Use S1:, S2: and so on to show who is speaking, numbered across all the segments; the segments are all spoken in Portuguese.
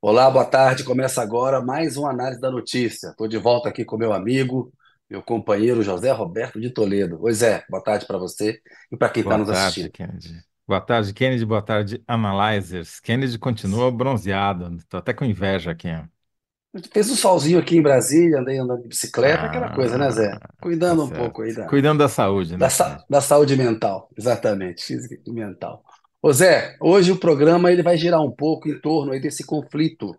S1: Olá, boa tarde. Começa agora mais uma análise da notícia. Estou de volta aqui com meu amigo, meu companheiro José Roberto de Toledo. Oi, Zé, boa tarde para você e para quem está
S2: Boa
S1: nos
S2: tarde,
S1: assistindo.
S2: Kennedy. Boa tarde, Kennedy. Boa tarde, Analyzers. Kennedy continua bronzeado. Estou até com inveja aqui.
S1: Fez um solzinho aqui em Brasília, andei andando de bicicleta, aquela coisa, né, Zé?
S2: Ah, tá
S1: Cuidando um
S2: certo.
S1: pouco aí da,
S2: Cuidando da saúde,
S1: da,
S2: né,
S1: sa-
S2: Kennedy?
S1: da saúde mental, exatamente, física e mental. Ô, Zé, hoje o programa ele vai girar um pouco em torno aí desse conflito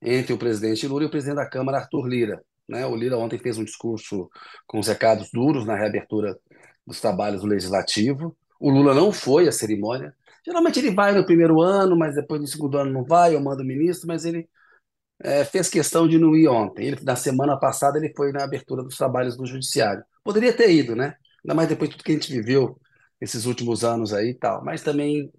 S1: entre o presidente Lula e o presidente da Câmara, Arthur Lira. Né? O Lira ontem fez um discurso com os recados duros na reabertura dos trabalhos do Legislativo. O Lula não foi à cerimônia. Geralmente ele vai no primeiro ano, mas depois no segundo ano não vai, eu mando o ministro, mas ele é, fez questão de não ir ontem. Ele, na semana passada ele foi na abertura dos trabalhos do Judiciário. Poderia ter ido, né? Ainda mais depois de tudo que a gente viveu esses últimos anos aí e tal. Mas também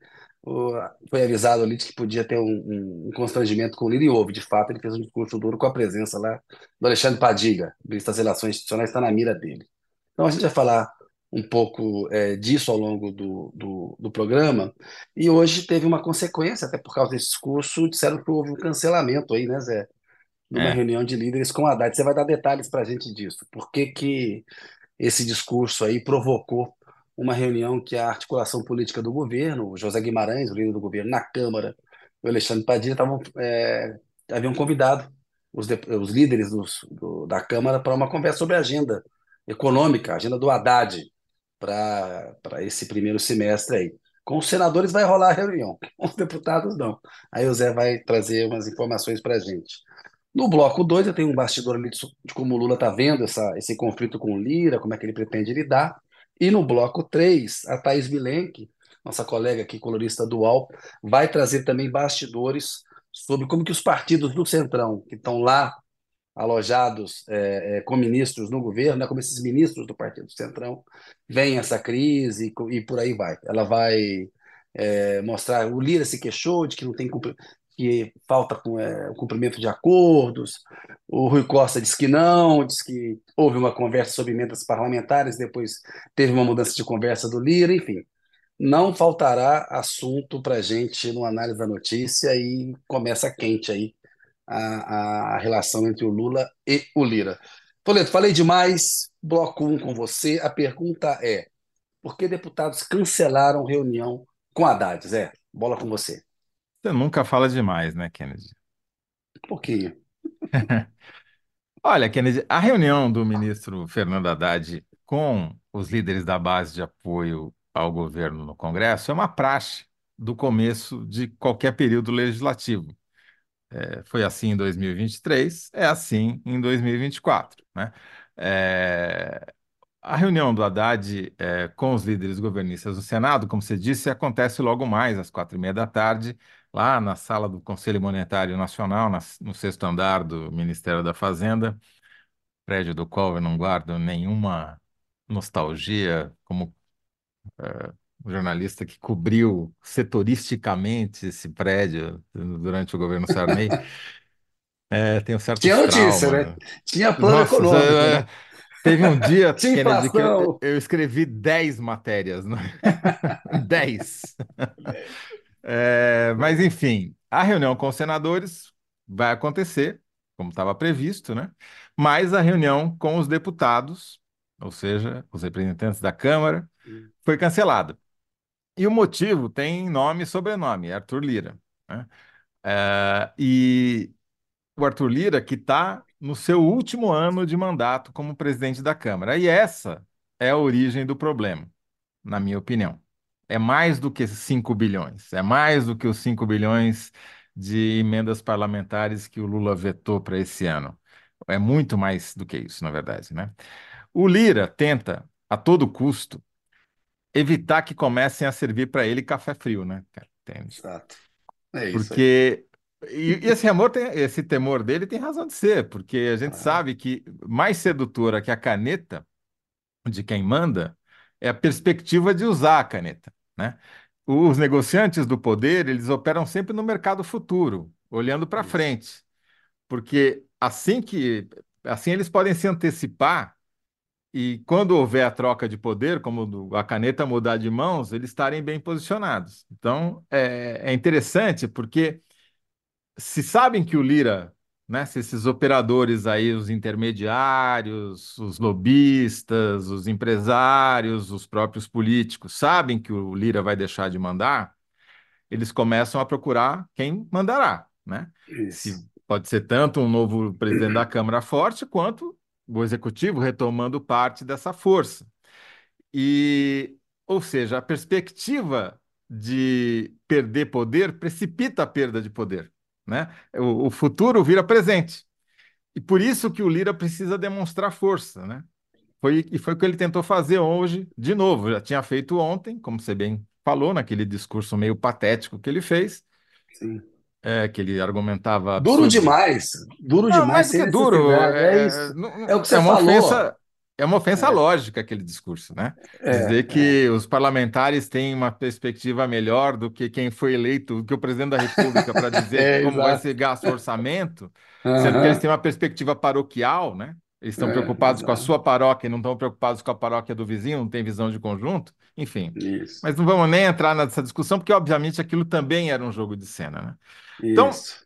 S1: foi avisado ali de que podia ter um, um- um constrangimento com o Lira e houve. De fato, ele fez um discurso duro com a presença lá do Alexandre Padilha, ministro das Relações Institucionais, está na mira dele. Então a gente vai falar um pouco é, disso ao longo do, do, do programa. E hoje teve uma consequência, até por causa desse discurso, disseram que houve um cancelamento aí, né, Zé? Numa
S2: É,
S1: reunião de líderes com o Haddad. Você vai dar detalhes para a gente disso. Por que que esse discurso aí provocou uma reunião que a articulação política do governo, o José Guimarães, o líder do governo, na Câmara, o Alexandre Padilha, estavam, é, haviam convidado os, os líderes dos- do- da Câmara para uma conversa sobre a agenda econômica, a agenda do Haddad para para esse primeiro semestre aí. Com os senadores vai rolar a reunião, com os deputados não. Aí o Zé vai trazer umas informações para a gente. No bloco 2 eu tenho um bastidor ali de de como o Lula está vendo essa, esse conflito com o Lira, como é que ele pretende lidar. E no bloco 3 a Thaís Bilenque, nossa colega aqui, colorista do UOL, vai trazer também bastidores sobre como que os partidos do Centrão, que estão lá alojados é, é, com ministros no governo, né, como esses ministros do Partido Centrão, veem essa crise e, e por aí vai. Ela vai é, mostrar, o Lira se queixou de que não tem que falta é, o cumprimento de acordos, o Rui Costa disse que não, disse que houve uma conversa sobre emendas parlamentares, depois teve uma mudança de conversa do Lira, enfim. Não faltará assunto para a gente no análise da notícia e começa quente aí a, a relação entre o Lula e o Lira. Toledo, falei demais. Bloco um com você. A pergunta é: por que deputados cancelaram reunião com Haddad? Zé, bola com você.
S2: Você nunca fala demais, né, Kennedy?
S1: Um pouquinho.
S2: Olha, Kennedy, a reunião do ministro Fernando Haddad com os líderes da base de apoio ao governo no Congresso é uma praxe do começo de qualquer período legislativo. É, foi assim em 2023, é assim em 2024, né? É, A reunião do Haddad eh, com os líderes governistas do Senado, como você disse, acontece logo mais às quatro e meia da tarde, lá na sala do Conselho Monetário Nacional, na- no sexto andar do Ministério da Fazenda, prédio do qual eu não guardo nenhuma nostalgia, como jornalista que cobriu setoristicamente esse prédio durante o governo Sarney, eh, tenho
S1: Tinha
S2: certos
S1: notícia, né? Tinha plano
S2: Nossa,
S1: econômico, né?
S2: Teve um dia,
S1: Tinha
S2: Kennedy, que eu, eu escrevi 10 matérias, né? 10. É, mas, enfim, a reunião com os senadores vai acontecer, como estava previsto, né? Mas a reunião com os deputados, ou seja, os representantes da Câmara, foi cancelada. E o motivo tem nome e sobrenome, Arthur Lira, né? É, e o Arthur Lira, que está no seu último ano de mandato como presidente da Câmara. E essa é a origem do problema, na minha opinião. É mais do que 5 bilhões, é mais do que os 5 bilhões de emendas parlamentares que o Lula vetou para esse ano. É muito mais do que isso, na verdade, né? O Lira tenta, a todo custo, evitar que comecem a servir para ele café frio, né? cara? Entende?
S1: Exato. É isso.
S2: Porque e, e esse amor tem, esse temor dele tem razão de ser, porque a gente
S1: Claro.
S2: sabe que mais sedutora que a caneta de quem manda é a perspectiva de usar a caneta, né? Os negociantes do poder, eles operam sempre no mercado futuro, olhando para frente, porque assim que assim eles podem se antecipar e quando houver a troca de poder, como a caneta mudar de mãos, eles estarem bem posicionados. Então, é, é interessante porque se sabem que o Lira, né, se esses operadores aí, os intermediários, os lobistas, os empresários, os próprios políticos, sabem que o Lira vai deixar de mandar, eles começam a procurar quem mandará, né? Se pode ser tanto um novo presidente da Câmara forte, quanto o executivo retomando parte dessa força. E, ou seja, a perspectiva de perder poder precipita a perda de poder, né? O, o futuro vira presente. E por isso que o Lira precisa demonstrar força, né? Foi, e foi o que ele tentou fazer hoje, de novo. Já tinha feito ontem, como você bem falou, naquele discurso meio patético que ele fez,
S1: Sim.
S2: é, que ele argumentava
S1: Duro
S2: absurdo.
S1: demais, duro
S2: Não,
S1: demais, sem
S2: que duro.
S1: É
S2: é,
S1: isso. É o que você
S2: é uma
S1: falou.
S2: ofensa, é uma ofensa lógica aquele discurso, né? Dizer
S1: É,
S2: que os parlamentares têm uma perspectiva melhor do que quem foi eleito, do que o presidente da República, para dizer
S1: é,
S2: como vai
S1: exato.
S2: ser gasto o orçamento, sendo que eles têm uma perspectiva paroquial, né? Eles estão
S1: É,
S2: preocupados com a
S1: exato.
S2: sua paróquia e não estão preocupados com a paróquia do vizinho, não tem visão de conjunto, enfim.
S1: Isso,
S2: Mas não vamos nem entrar nessa discussão, porque obviamente aquilo também era um jogo de cena, né? Então,
S1: isso.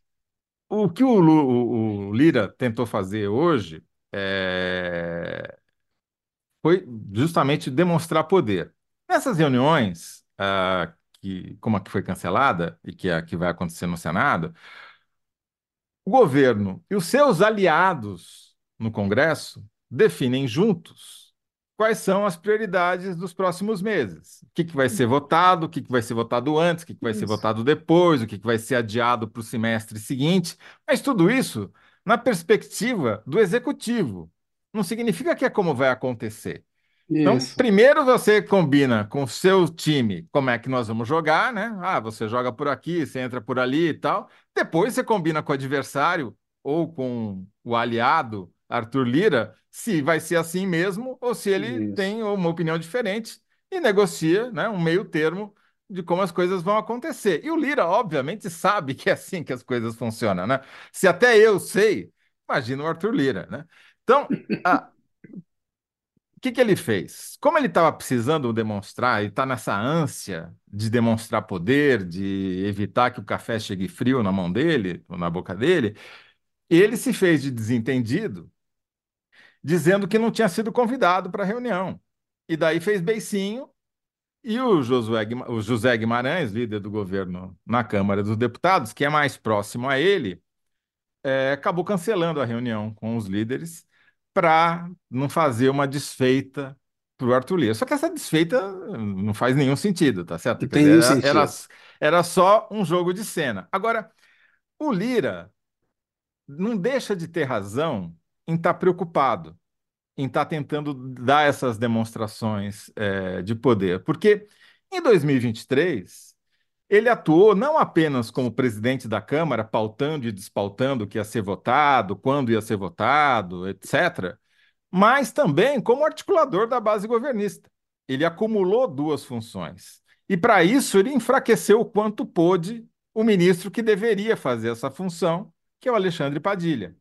S2: o que o, o- o Lira tentou fazer hoje é, foi justamente demonstrar poder. Nessas reuniões, ah, que, como a que foi cancelada e que é a que vai acontecer no Senado, o governo e os seus aliados no Congresso definem juntos quais são as prioridades dos próximos meses. O que que vai ser votado, o que que vai ser votado antes, o que que vai ser
S1: Isso.
S2: votado depois, o que que vai ser adiado para o semestre seguinte. Mas tudo isso na perspectiva do executivo. Não significa que é como vai acontecer. Então,
S1: Isso.
S2: primeiro você combina com o seu time como é que nós vamos jogar, né? Ah, você joga por aqui, você entra por ali e tal. Depois você combina com o adversário ou com o aliado, Arthur Lira, se vai ser assim mesmo ou se ele
S1: Isso.
S2: tem uma opinião diferente e negocia, né, um meio termo de como as coisas vão acontecer. E o Lira, obviamente, sabe que é assim que as coisas funcionam, né? Se até eu sei, imagina o Arthur Lira, né? Então, a, o que que ele fez? Como ele estava precisando demonstrar, ele está nessa ânsia de demonstrar poder, de evitar que o café chegue frio na mão dele, ou na boca dele, ele se fez de desentendido, dizendo que não tinha sido convidado para a reunião. E daí fez beicinho, e o Josué, o José Guimarães, líder do governo na Câmara dos Deputados, que é mais próximo a ele, é, acabou cancelando a reunião com os líderes para não fazer uma desfeita para o Arthur Lira. Só que essa desfeita hum, não faz nenhum sentido, tá certo?
S1: Tem
S2: dizer, era, era,
S1: sentido.
S2: era só um jogo de cena. Agora, o Lira não deixa de ter razão em estar preocupado, em estar tentando dar essas demonstrações, é, de poder, porque em 2023 ele atuou não apenas como presidente da Câmara, pautando e despautando o que ia ser votado, quando ia ser votado, etc., mas também como articulador da base governista. Ele acumulou duas funções. E para isso ele enfraqueceu o quanto pôde o ministro que deveria fazer essa função, que é o Alexandre Padilha.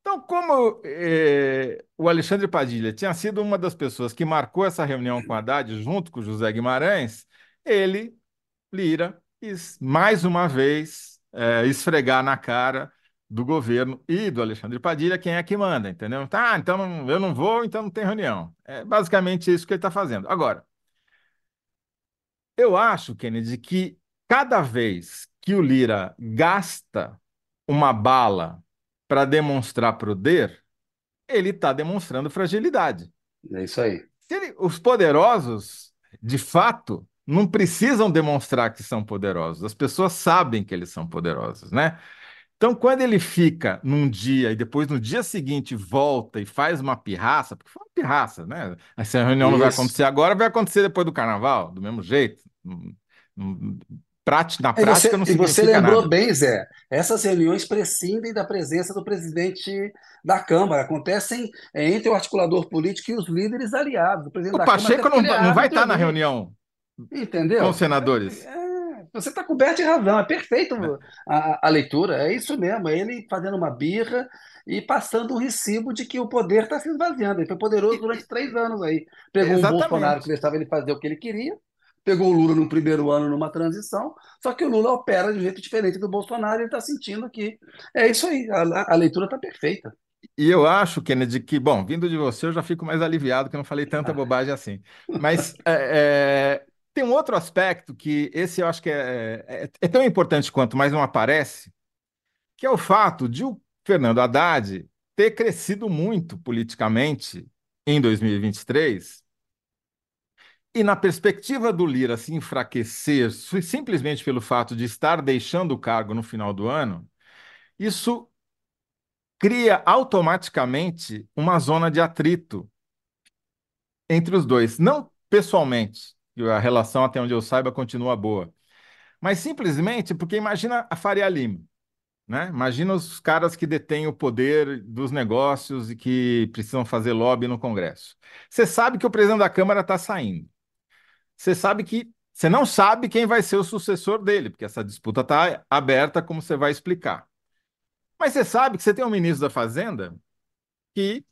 S2: Então, como eh, o Alexandre Padilha tinha sido uma das pessoas que marcou essa reunião com Haddad junto com o José Guimarães, ele Lira mais uma vez é, esfregar na cara do governo e do Alexandre Padilha quem é que manda, entendeu? Tá, então eu não vou, então não tem reunião. É basicamente isso que ele está fazendo. Agora, eu acho, Kennedy, que cada vez que o Lira gasta uma bala para demonstrar poder, ele está demonstrando fragilidade.
S1: É isso aí.
S2: Se ele- os poderosos, de fato, não precisam demonstrar que são poderosos. As pessoas sabem que eles são poderosos, né? Então, quando ele fica num dia e depois no dia seguinte volta e faz uma pirraça, porque foi uma pirraça, né? Essa reunião não vai
S1: Isso.
S2: acontecer agora, vai acontecer depois do carnaval, do mesmo jeito. Na
S1: E você,
S2: prática não
S1: e você
S2: significa
S1: lembrou
S2: nada.
S1: bem, Zé, essas reuniões prescindem da presença do presidente da Câmara, acontecem é, entre o articulador político e os líderes aliados. O presidente
S2: O Pacheco não, não vai estar na
S1: ali,
S2: reunião com os
S1: entendeu?
S2: senadores,
S1: É, você está coberto de razão, é perfeito
S2: né?
S1: a, a leitura, é isso mesmo, é ele fazendo uma birra e passando um recibo de que o poder está se esvaziando. Ele foi poderoso durante três anos aí. Pegou um Bolsonaro que deixava ele fazer o que ele queria, pegou o Lula no primeiro ano numa transição, só que o Lula opera de um jeito diferente do Bolsonaro e ele está sentindo que é isso aí, a, a leitura está perfeita.
S2: E eu acho, Kennedy, que, bom, vindo de você, eu já fico mais aliviado que eu não falei tanta bobagem assim. Mas é, é, tem um outro aspecto que esse eu acho que é, é, é tão importante quanto, mas não aparece, que é o fato de o Fernando Haddad ter crescido muito politicamente em 2023 e na perspectiva do Lira se enfraquecer simplesmente pelo fato de estar deixando o cargo no final do ano, isso cria automaticamente uma zona de atrito entre os dois. Não pessoalmente, a relação, até onde eu saiba, continua boa, mas simplesmente porque imagina a Faria Lima. Né? Imagina os caras que detêm o poder dos negócios e que precisam fazer lobby no Congresso. Você sabe que o presidente da Câmara está saindo. Você sabe que você não sabe quem vai ser o sucessor dele, porque essa disputa está aberta, como você vai explicar. Mas você sabe que você tem um ministro da Fazenda que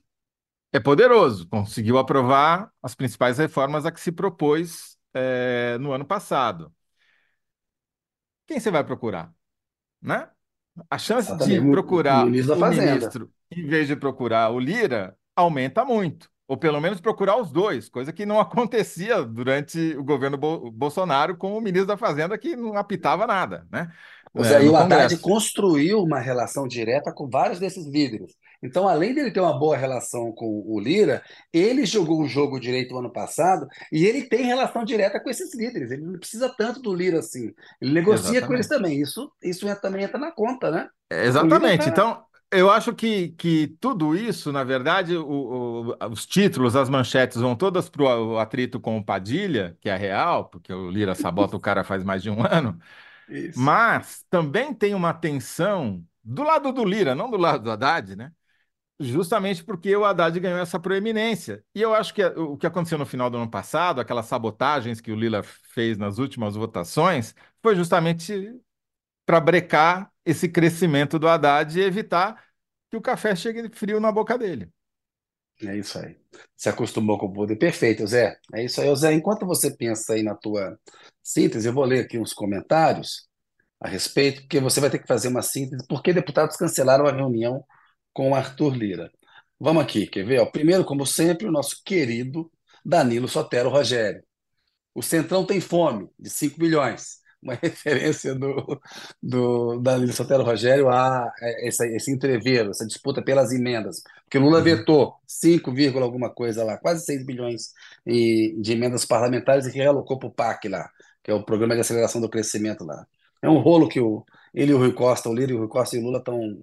S2: é poderoso, conseguiu aprovar as principais reformas a que se propôs é, no ano passado. Quem você vai procurar? Né? A chance de procurar o ministro, em vez de procurar o Lira aumenta muito ou pelo menos procurar os dois, coisa que não acontecia durante o governo Bo Bolsonaro com o ministro da Fazenda, que não apitava nada, né?
S1: É, e o Haddad construiu uma relação direta com vários desses líderes. Então, além dele ter uma boa relação com o Lira, ele jogou o jogo direito no ano passado e ele tem relação direta com esses líderes. Ele não precisa tanto do Lira assim. Ele negocia Exatamente. com eles também. Isso, isso também entra na conta, né?
S2: Exatamente. Tá... Então, eu acho que, que tudo isso, na verdade, o, o, os títulos, as manchetes vão todas para o atrito com o Padilha, que é real, porque o Lira sabota o cara faz mais de um ano. Mas também tem uma tensão do lado do Lira, não do lado do Haddad, né? Justamente porque o Haddad ganhou essa proeminência. E eu acho que o que aconteceu no final do ano passado, aquelas sabotagens que o Lira fez nas últimas votações, foi justamente para brecar esse crescimento do Haddad e evitar que o café chegue frio na boca dele.
S1: É isso aí. Se acostumou com o poder. Perfeito, Zé. É isso aí. Zé, enquanto você pensa aí na tua síntese, eu vou ler aqui uns comentários a respeito, porque você vai ter que fazer uma síntese, porque deputados cancelaram a reunião com Arthur Lira. Vamos aqui, quer ver? Primeiro, como sempre, o nosso querido Danilo Sotero Rogério. O Centrão tem fome, de 5 milhões uma referência do, do Danilo Sotero Rogério a esse, esse entreveiro, essa disputa pelas emendas. Porque Lula uhum. vetou 5, alguma coisa lá, quase 6 bilhões de emendas parlamentares e realocou para o PAC lá, que é o Programa de Aceleração do Crescimento lá. É um rolo que o, ele e o Rui Costa, o Lira e o Rui Costa e o Lula estão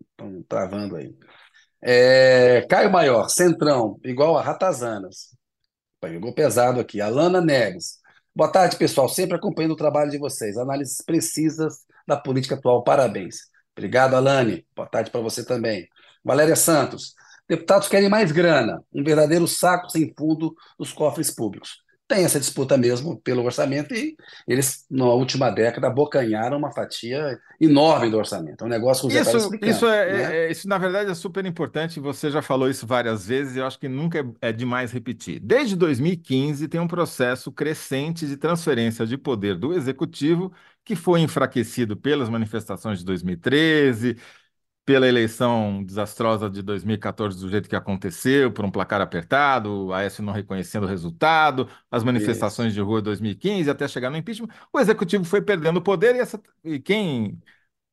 S1: travando aí. É, Caio Maior, Centrão, igual a Ratazanas. Pegou pesado aqui. Alana Neves. Boa tarde, pessoal. Sempre acompanhando o trabalho de vocês. Análises precisas da política atual. Parabéns. Obrigado, Alane. Boa tarde para você também. Valéria Santos. Deputados querem mais grana, um verdadeiro saco sem fundo dos cofres públicos tem essa disputa mesmo pelo orçamento e eles, na última década, abocanharam uma fatia enorme do orçamento. É um negócio que
S2: o Zé isso, isso, é, né? é, isso, na verdade, é super importante. Você já falou isso várias vezes e eu acho que nunca é, é demais repetir. Desde 2015, tem um processo crescente de transferência de poder do executivo que foi enfraquecido pelas manifestações de 2013 pela eleição desastrosa de 2014 do jeito que aconteceu, por um placar apertado, o Aécio não reconhecendo o resultado, as manifestações Isso. de rua de 2015 até chegar no impeachment, o executivo foi perdendo o poder e, essa, e quem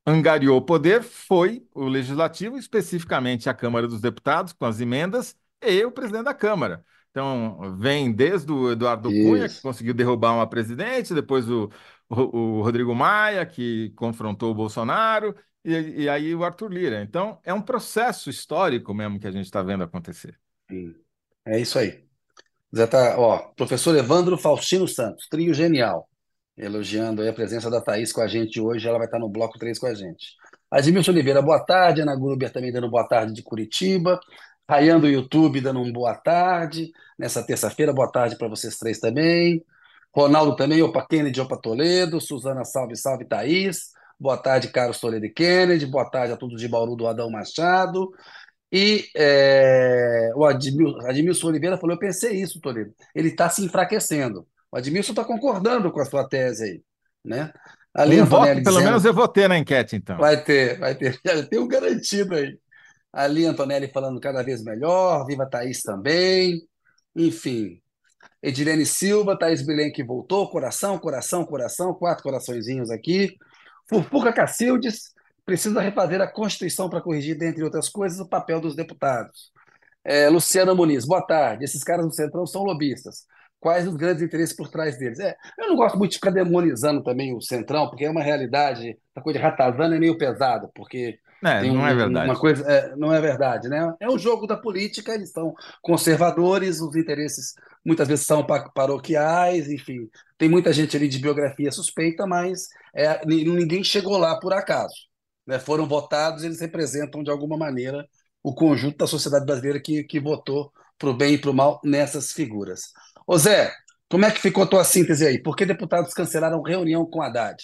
S2: angariou o poder foi o legislativo, especificamente a Câmara dos Deputados, com as emendas, e o presidente da Câmara. Então, vem desde o Eduardo Isso. Cunha, que conseguiu derrubar uma presidente, depois o, o, o Rodrigo Maia, que confrontou o Bolsonaro, e, e aí o Arthur Lira. Então, é um processo histórico mesmo que a gente está vendo acontecer.
S1: Sim. É isso aí. Zé tá, ó, professor Evandro Faustino Santos, trio genial. Elogiando a presença da Thaís com a gente hoje, ela vai estar no bloco 3 com a gente. Admilson Oliveira, boa tarde. Ana Gruber também dando boa tarde de Curitiba. Raiando do YouTube dando um boa tarde. Nessa terça-feira, boa tarde para vocês três também. Ronaldo também, opa Kennedy, opa Toledo. Suzana, salve, salve, Thaís. Boa tarde, Carlos Toledo Kennedy. Boa tarde a todos de Bauru do Adão Machado. E é, o Admilson, Admilson Oliveira falou: Eu pensei isso, Toledo. Ele está se enfraquecendo. O Admilson está concordando com a sua tese aí, né? Ali
S2: Um voto, pelo
S1: dizendo,
S2: menos eu vou ter na enquete, então.
S1: vai ter, vai ter, já tem um garantido aí. Ali Antonelli falando cada vez melhor, viva Thaís também, enfim. Edilene Silva, Thaís Bilenque voltou, coração, coração, coração, quatro coraçõezinhos aqui. Furpuca Cacildes, precisa refazer a Constituição para corrigir, dentre outras coisas, o papel dos deputados. É, Luciana Muniz, boa tarde. Esses caras do Centrão são lobistas. Quais os grandes interesses por trás deles? É, eu não gosto muito de ficar demonizando também o Centrão, porque é uma realidade, a coisa de ratazana é meio pesada, porque
S2: É, não é
S1: um- uma
S2: verdade.
S1: coisa, é, não é verdade, né? É um jogo da política, eles são conservadores, os interesses muitas vezes são pa- paroquiais, enfim. Tem muita gente ali de biografia suspeita, mas é, ni- ninguém chegou lá por acaso. né? Foram votados, eles representam de alguma maneira o conjunto da sociedade brasileira que, que votou para o bem e para o mal nessas figuras. Ô Zé, como é que ficou a tua síntese aí? Por que deputados cancelaram reunião com Haddad?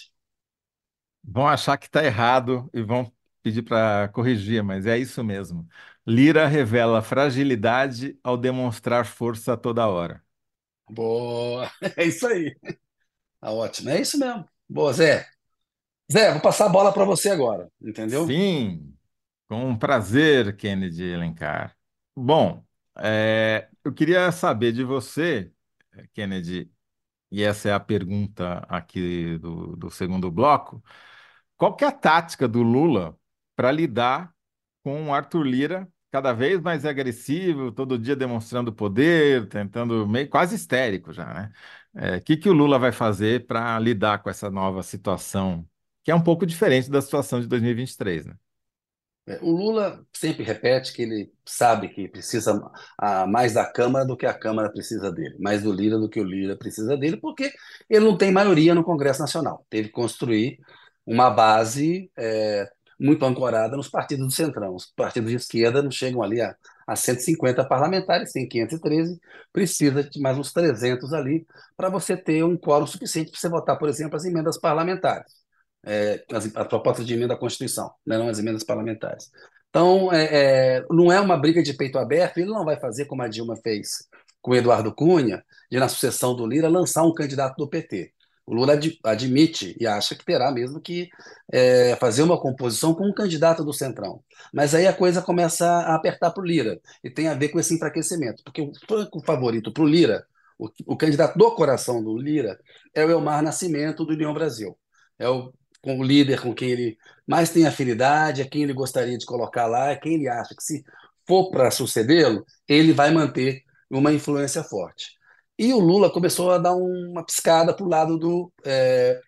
S2: Vão achar que está errado e vão pedir para corrigir, mas é isso mesmo. Lira revela fragilidade ao demonstrar força a toda hora.
S1: Boa, é isso aí. Tá ótimo, é isso mesmo. Boa, Zé. Zé, vou passar a bola para você agora, entendeu?
S2: Sim, com prazer, Kennedy Elencar. Bom, é, eu queria saber de você, Kennedy, e essa é a pergunta aqui do, do segundo bloco, qual que é a tática do Lula para lidar com o Arthur Lira cada vez mais agressivo, todo dia demonstrando poder, tentando meio quase histérico já, né? É, O que que o Lula vai fazer para lidar com essa nova situação, que é um pouco diferente da situação de 2023, né?
S1: É, O Lula sempre repete que ele sabe que precisa mais da Câmara do que a Câmara precisa dele, mais do Lira do que o Lira precisa dele, porque ele não tem maioria no Congresso Nacional. Teve que construir uma base é, muito ancorada nos partidos do Centrão. Os partidos de esquerda não chegam ali a, a 150 parlamentares, tem 513, precisa de mais uns 300 ali para você ter um quórum suficiente para você votar, por exemplo, as emendas parlamentares é, as, a proposta de emenda à Constituição, né, não as emendas parlamentares. Então, é, é, não é uma briga de peito aberto, ele não vai fazer como a Dilma fez com o Eduardo Cunha, de, na sucessão do Lira, lançar um candidato do PT. O Lula ad, admite e acha que terá mesmo que é, fazer uma composição com um candidato do Centrão. Mas aí a coisa começa a apertar para o Lira, e tem a ver com esse enfraquecimento, porque o franco favorito para o Lira, o, candidato do coração do Lira, é o Elmar Nascimento, do União Brasil. É o com o líder com quem ele mais tem afinidade, é quem ele gostaria de colocar lá, é quem ele acha que se for para sucedê-lo, ele vai manter uma influência forte. E o Lula começou a dar uma piscada para o lado do é,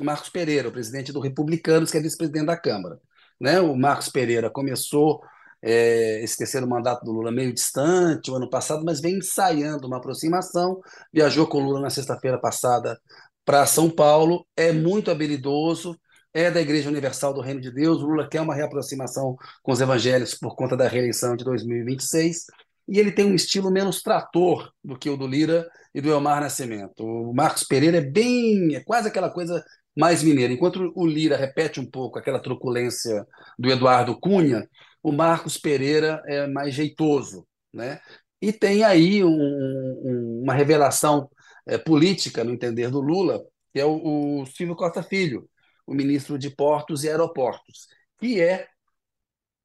S1: Marcos Pereira, o presidente do Republicanos, que é vice-presidente da Câmara. Né? O Marcos Pereira começou é, esse terceiro mandato do Lula meio distante, o ano passado, mas vem ensaiando uma aproximação. Viajou com o Lula na sexta-feira passada para São Paulo, é muito habilidoso, é da Igreja Universal do Reino de Deus. O Lula quer uma reaproximação com os evangélicos por conta da reeleição de 2026. E ele tem um estilo menos trator do que o do Lira e do Elmar Nascimento. O Marcos Pereira é bem, é quase aquela coisa mais mineira. Enquanto o Lira repete um pouco aquela truculência do Eduardo Cunha, o Marcos Pereira é mais jeitoso, né? E tem aí um, um, uma revelação é, política, no entender do Lula, que é o, o Silvio Costa Filho, o ministro de Portos e Aeroportos, que é,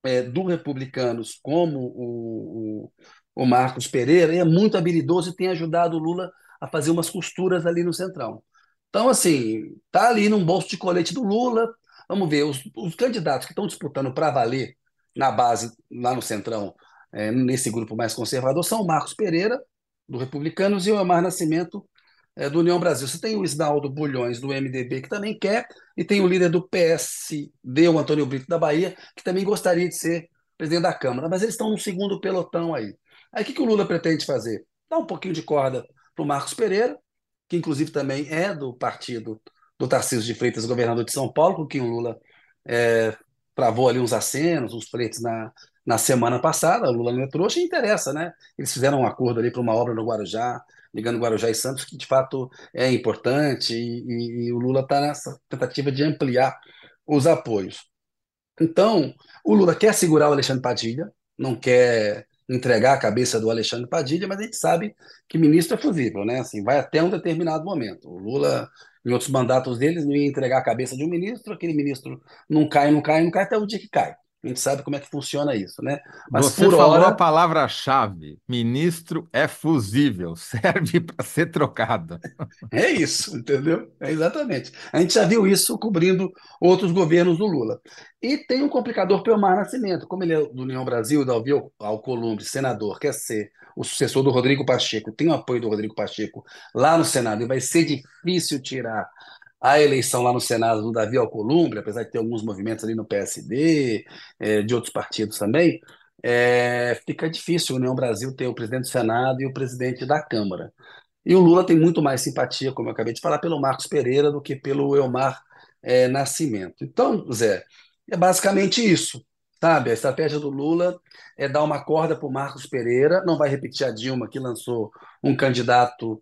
S1: é do Republicanos, como o, o, o, Marcos Pereira, é muito habilidoso e tem ajudado o Lula a fazer umas costuras ali no Centrão. Então, assim, tá ali num bolso de colete do Lula. Vamos ver, os, os candidatos que estão disputando para valer na base, lá no Centrão, é, nesse grupo mais conservador, são o Marcos Pereira, do Republicanos, e o Elmar Nascimento, é, do União Brasil. Você tem o Isnaldo Bulhões, do MDB, que também quer, e tem o líder do PSD, o Antônio Brito, da Bahia, que também gostaria de ser presidente da Câmara, mas eles estão no segundo pelotão aí. Aí o que, que o Lula pretende fazer? Dar um pouquinho de corda para o Marcos Pereira, que inclusive também é do partido do Tarcísio de Freitas, governador de São Paulo, com quem o Lula é, travou ali uns acenos, uns freitos na, na semana passada. O Lula não é trouxa e interessa, né? Eles fizeram um acordo ali para uma obra no Guarujá, ligando Guarujá e Santos, que de fato é importante, e, e, e o Lula está nessa tentativa de ampliar os apoios. Então, o Lula quer segurar o Alexandre Padilha, não quer entregar a cabeça do Alexandre Padilha, mas a gente sabe que ministro é fusível, né? Assim, vai até um determinado momento. O Lula, em outros mandatos deles, não ia entregar a cabeça de um ministro, aquele ministro não cai, não cai, não cai até o dia que cai. A gente sabe como é que funciona isso, né?
S2: Mas Você por falou hora... a palavra-chave: ministro é fusível, serve para ser trocado.
S1: É isso, entendeu? É exatamente. A gente já viu isso cobrindo outros governos do Lula. E tem um complicador Pelmar Nascimento, como ele é do União Brasil, da Alcolumbre, senador, quer ser o sucessor do Rodrigo Pacheco, tem o apoio do Rodrigo Pacheco lá no Senado, e vai ser difícil tirar a eleição lá no Senado do Davi Alcolumbre, apesar de ter alguns movimentos ali no PSD, é, de outros partidos também, é, fica difícil o União Brasil ter o presidente do Senado e o presidente da Câmara. E o Lula tem muito mais simpatia, como eu acabei de falar, pelo Marcos Pereira do que pelo Elmar é, Nascimento. Então, Zé, é basicamente isso. Sabe, a estratégia do Lula é dar uma corda para o Marcos Pereira, não vai repetir a Dilma, que lançou um candidato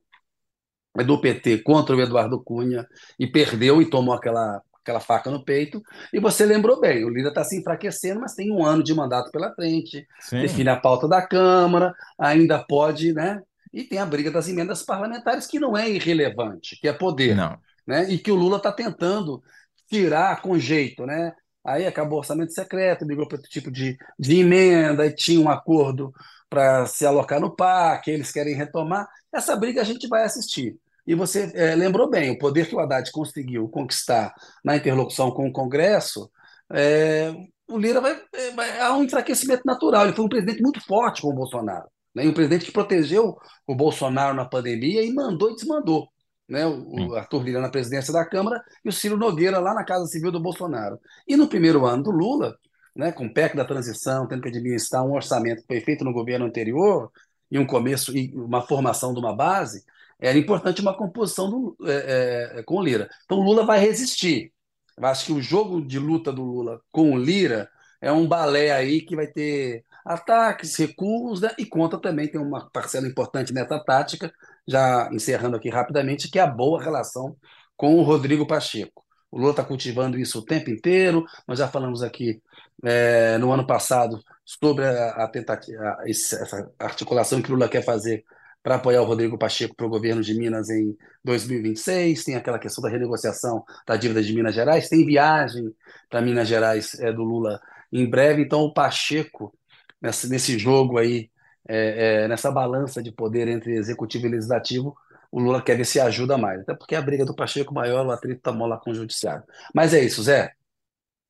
S1: do PT contra o Eduardo Cunha e perdeu e tomou aquela, aquela faca no peito. E você lembrou bem, o Lira está se enfraquecendo, mas tem um ano de mandato pela frente, Sim. define a pauta da Câmara, ainda pode, né? E tem a briga das emendas parlamentares, que não é irrelevante, que é poder. Não. Né? E que o Lula está tentando tirar com jeito, né? Aí acabou o orçamento secreto, migrou para outro tipo de, de emenda, e tinha um acordo para se alocar no PAC, eles querem retomar. Essa briga a gente vai assistir. E você é, lembrou bem, o poder que o Haddad conseguiu conquistar na interlocução com o Congresso, é, o Lira vai, é, vai, há um enfraquecimento natural. Ele foi um presidente muito forte com o Bolsonaro. Né? um presidente que protegeu o Bolsonaro na pandemia e mandou e desmandou. Né? O, o Arthur Lira na presidência da Câmara e o Ciro Nogueira lá na Casa Civil do Bolsonaro. E no primeiro ano do Lula, né, com o PEC da transição, tendo que administrar um orçamento que foi feito no governo anterior, e um começo e uma formação de uma base, era importante uma composição do, é, é, com o Lira. Então o Lula vai resistir. Eu acho que o jogo de luta do Lula com o Lira é um balé aí que vai ter ataques, recuos, né? e conta também, tem uma parcela importante nessa tática, já encerrando aqui rapidamente, que é a boa relação com o Rodrigo Pacheco. O Lula está cultivando isso o tempo inteiro. Nós já falamos aqui é, no ano passado sobre a, a tentativa, a, essa articulação que o Lula quer fazer para apoiar o Rodrigo Pacheco para o governo de Minas em 2026, tem aquela questão da renegociação da dívida de Minas Gerais, tem viagem para Minas Gerais é, do Lula em breve, então o Pacheco, nesse, nesse jogo aí, é, é, nessa balança de poder entre executivo e legislativo, o Lula quer ver se ajuda mais, até porque a briga do Pacheco maior, o atrito está lá com o judiciário. Mas é isso, Zé.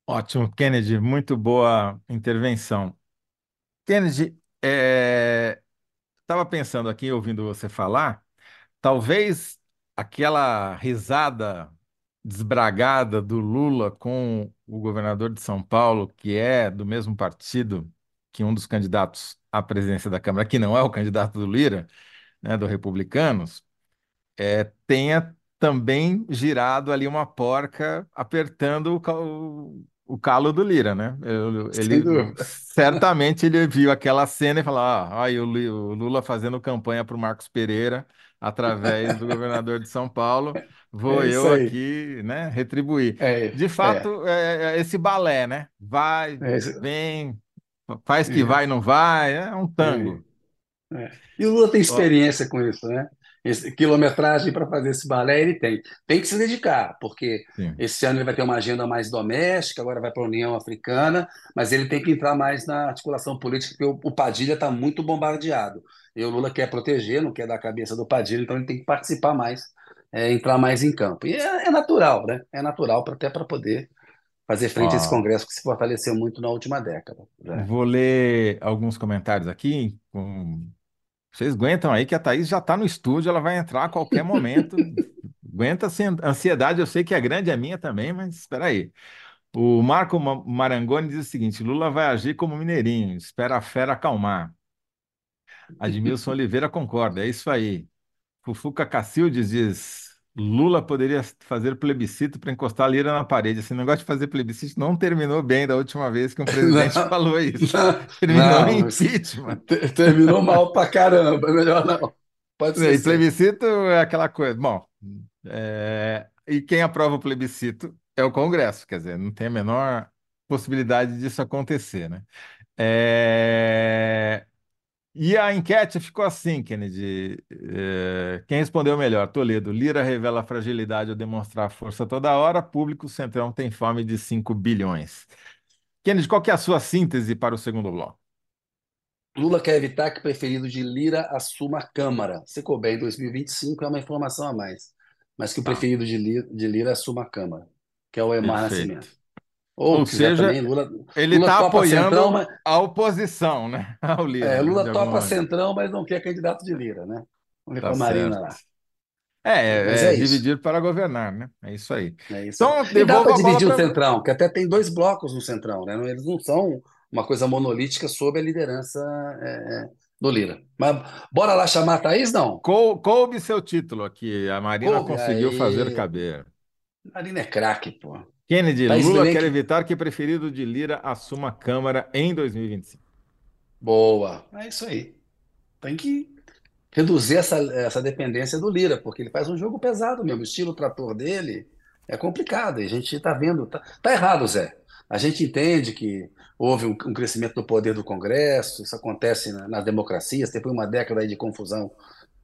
S2: Ótimo, Kennedy, muito boa intervenção. Kennedy, é, estava pensando aqui, ouvindo você falar, talvez aquela risada desbragada do Lula com o governador de São Paulo, que é do mesmo partido que um dos candidatos à presidência da Câmara, que não é o candidato do Lira, né, do Republicanos, é, tenha também girado ali uma porca apertando o, o calo do Lira, né? ele certamente ele viu aquela cena e falou: ah, aí o Lula fazendo campanha para o Marcos Pereira através do governador de São Paulo, vou é eu aqui, né, retribuir. É, de fato, é. é. é esse balé, né? Vai, é vem, faz que vai, não vai, é um tango.
S1: E o Lula tem experiência com isso, né? Esse, quilometragem para fazer esse balé ele tem. Tem que se dedicar, porque Sim. esse ano ele vai ter uma agenda mais doméstica, agora vai para a União Africana, mas ele tem que entrar mais na articulação política, porque o, o Padilha está muito bombardeado. E o Lula quer proteger, não quer dar a cabeça do Padilha, então ele tem que participar mais, é, entrar mais em campo. E é, é natural, né? É natural pra, até para poder fazer frente a esse Congresso que se fortaleceu muito na última década.
S2: Né? Vou ler alguns comentários aqui com vocês aguentam aí que a Thaís já está no estúdio, ela vai entrar a qualquer momento. Aguenta a ansiedade, eu sei que é grande, é minha também, mas espera aí. O Marco Marangoni diz o seguinte: Lula vai agir como mineirinho, espera a fera acalmar. Admilson Oliveira concorda, é isso aí. Fufuca Cacildes diz: Lula poderia fazer plebiscito para encostar a lira na parede. Esse negócio de fazer plebiscito não terminou bem da última vez que um presidente não, falou isso. Não, terminou não, em impeachment.
S1: Terminou mal pra caramba, é melhor não.
S2: Pode ser. E plebiscito é aquela coisa. Bom, é... e quem aprova o plebiscito é o Congresso, quer dizer, não tem a menor possibilidade disso acontecer, né? É... E a enquete ficou assim, Kennedy. É, quem respondeu melhor? Toledo. Lira revela fragilidade ao demonstrar força toda hora. Público Centrão tem fome de 5 bilhões. Kennedy, qual que é a sua síntese para o segundo bloco?
S1: Lula quer evitar que o preferido de Lira assuma a Câmara. Se couber em 2025 é uma informação a mais. Mas que o tá. preferido de Lira, de Lira assuma a Câmara, que é o Emar Perfeito. Nascimento.
S2: Ou, Ou seja, também, Lula, ele está apoiando centrão, mas... a oposição, né?
S1: Ao Lira. É, Lula topa centrão, mas não quer candidato de Lira, né? Vamos ver tá com a Marina lá.
S2: É, é, é dividir para governar, né? É isso aí.
S1: É isso então. E dá para dividir o Centrão, que até tem dois blocos no Centrão, né? Eles não são uma coisa monolítica sob a liderança é, é, do Lira. Mas bora lá chamar a Thaís, não?
S2: Cou coube seu título aqui. A Marina coube, conseguiu aí... fazer caber.
S1: Marina é craque, pô.
S2: Kennedy, Thaís Lula quer que... evitar que preferido de Lira assuma a Câmara em 2025.
S1: Boa. É isso aí. Tem que reduzir essa, essa dependência do Lira, porque ele faz um jogo pesado mesmo. O estilo trator dele é complicado. E a gente está vendo. Tá, tá, errado, Zé. A gente entende que houve um, um crescimento do poder do Congresso, isso acontece na, nas democracias, teve uma década de confusão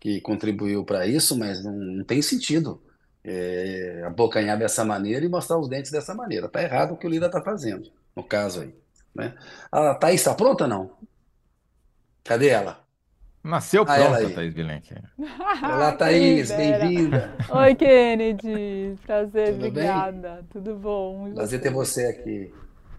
S1: que contribuiu para isso, mas não, não tem sentido é, abocanhar dessa maneira e mostrar os dentes dessa maneira. Está errado o que o Lira está fazendo, no caso aí. Né? A Thaís está pronta não? Cadê ela?
S2: Nasceu ah, pronta, Thaís Bilenque.
S1: Olá, Thaís, bem-vinda.
S3: Oi, Kennedy. Prazer, Tudo obrigada. Bem? Tudo bom?
S1: Prazer ter você aqui.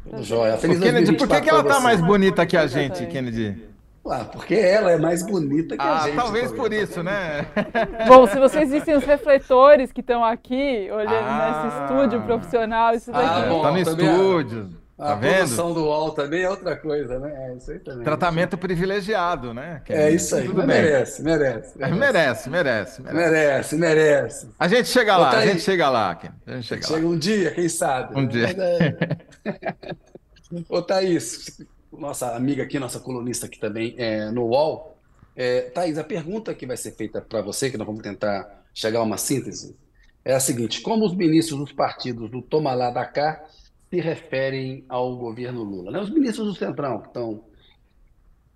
S1: Tudo jóia.
S2: Feliz Kennedy, por que, que ela está mais bonita que a gente, Kennedy?
S1: Ah, porque ela é mais bonita que
S2: ah,
S1: a gente.
S2: Talvez por isso, né?
S3: Bom, se vocês vissem os refletores que estão aqui, olhando ah, nesse estúdio profissional, isso daqui. Ah,
S2: bom, tá no estúdio. Tá
S1: a vendo? produção do UOL também é outra coisa, né? É isso aí também.
S2: Tratamento privilegiado, né?
S1: é isso aí. Tudo merece, merece,
S2: merece, merece. Merece,
S1: merece. Merece,
S2: A gente chega lá, a gente chega lá. Ken. A gente chega,
S1: chega
S2: lá.
S1: um dia, quem sabe.
S2: Um dia.
S1: É... Ô, Thaís, nossa amiga aqui, nossa colunista aqui também é, no UOL. É, Thaís, a pergunta que vai ser feita para você, que nós vamos tentar chegar a uma síntese, é a seguinte: como os ministros dos partidos do Toma lá da cá se referem ao governo Lula. Né? Os ministros do Centrão, que estão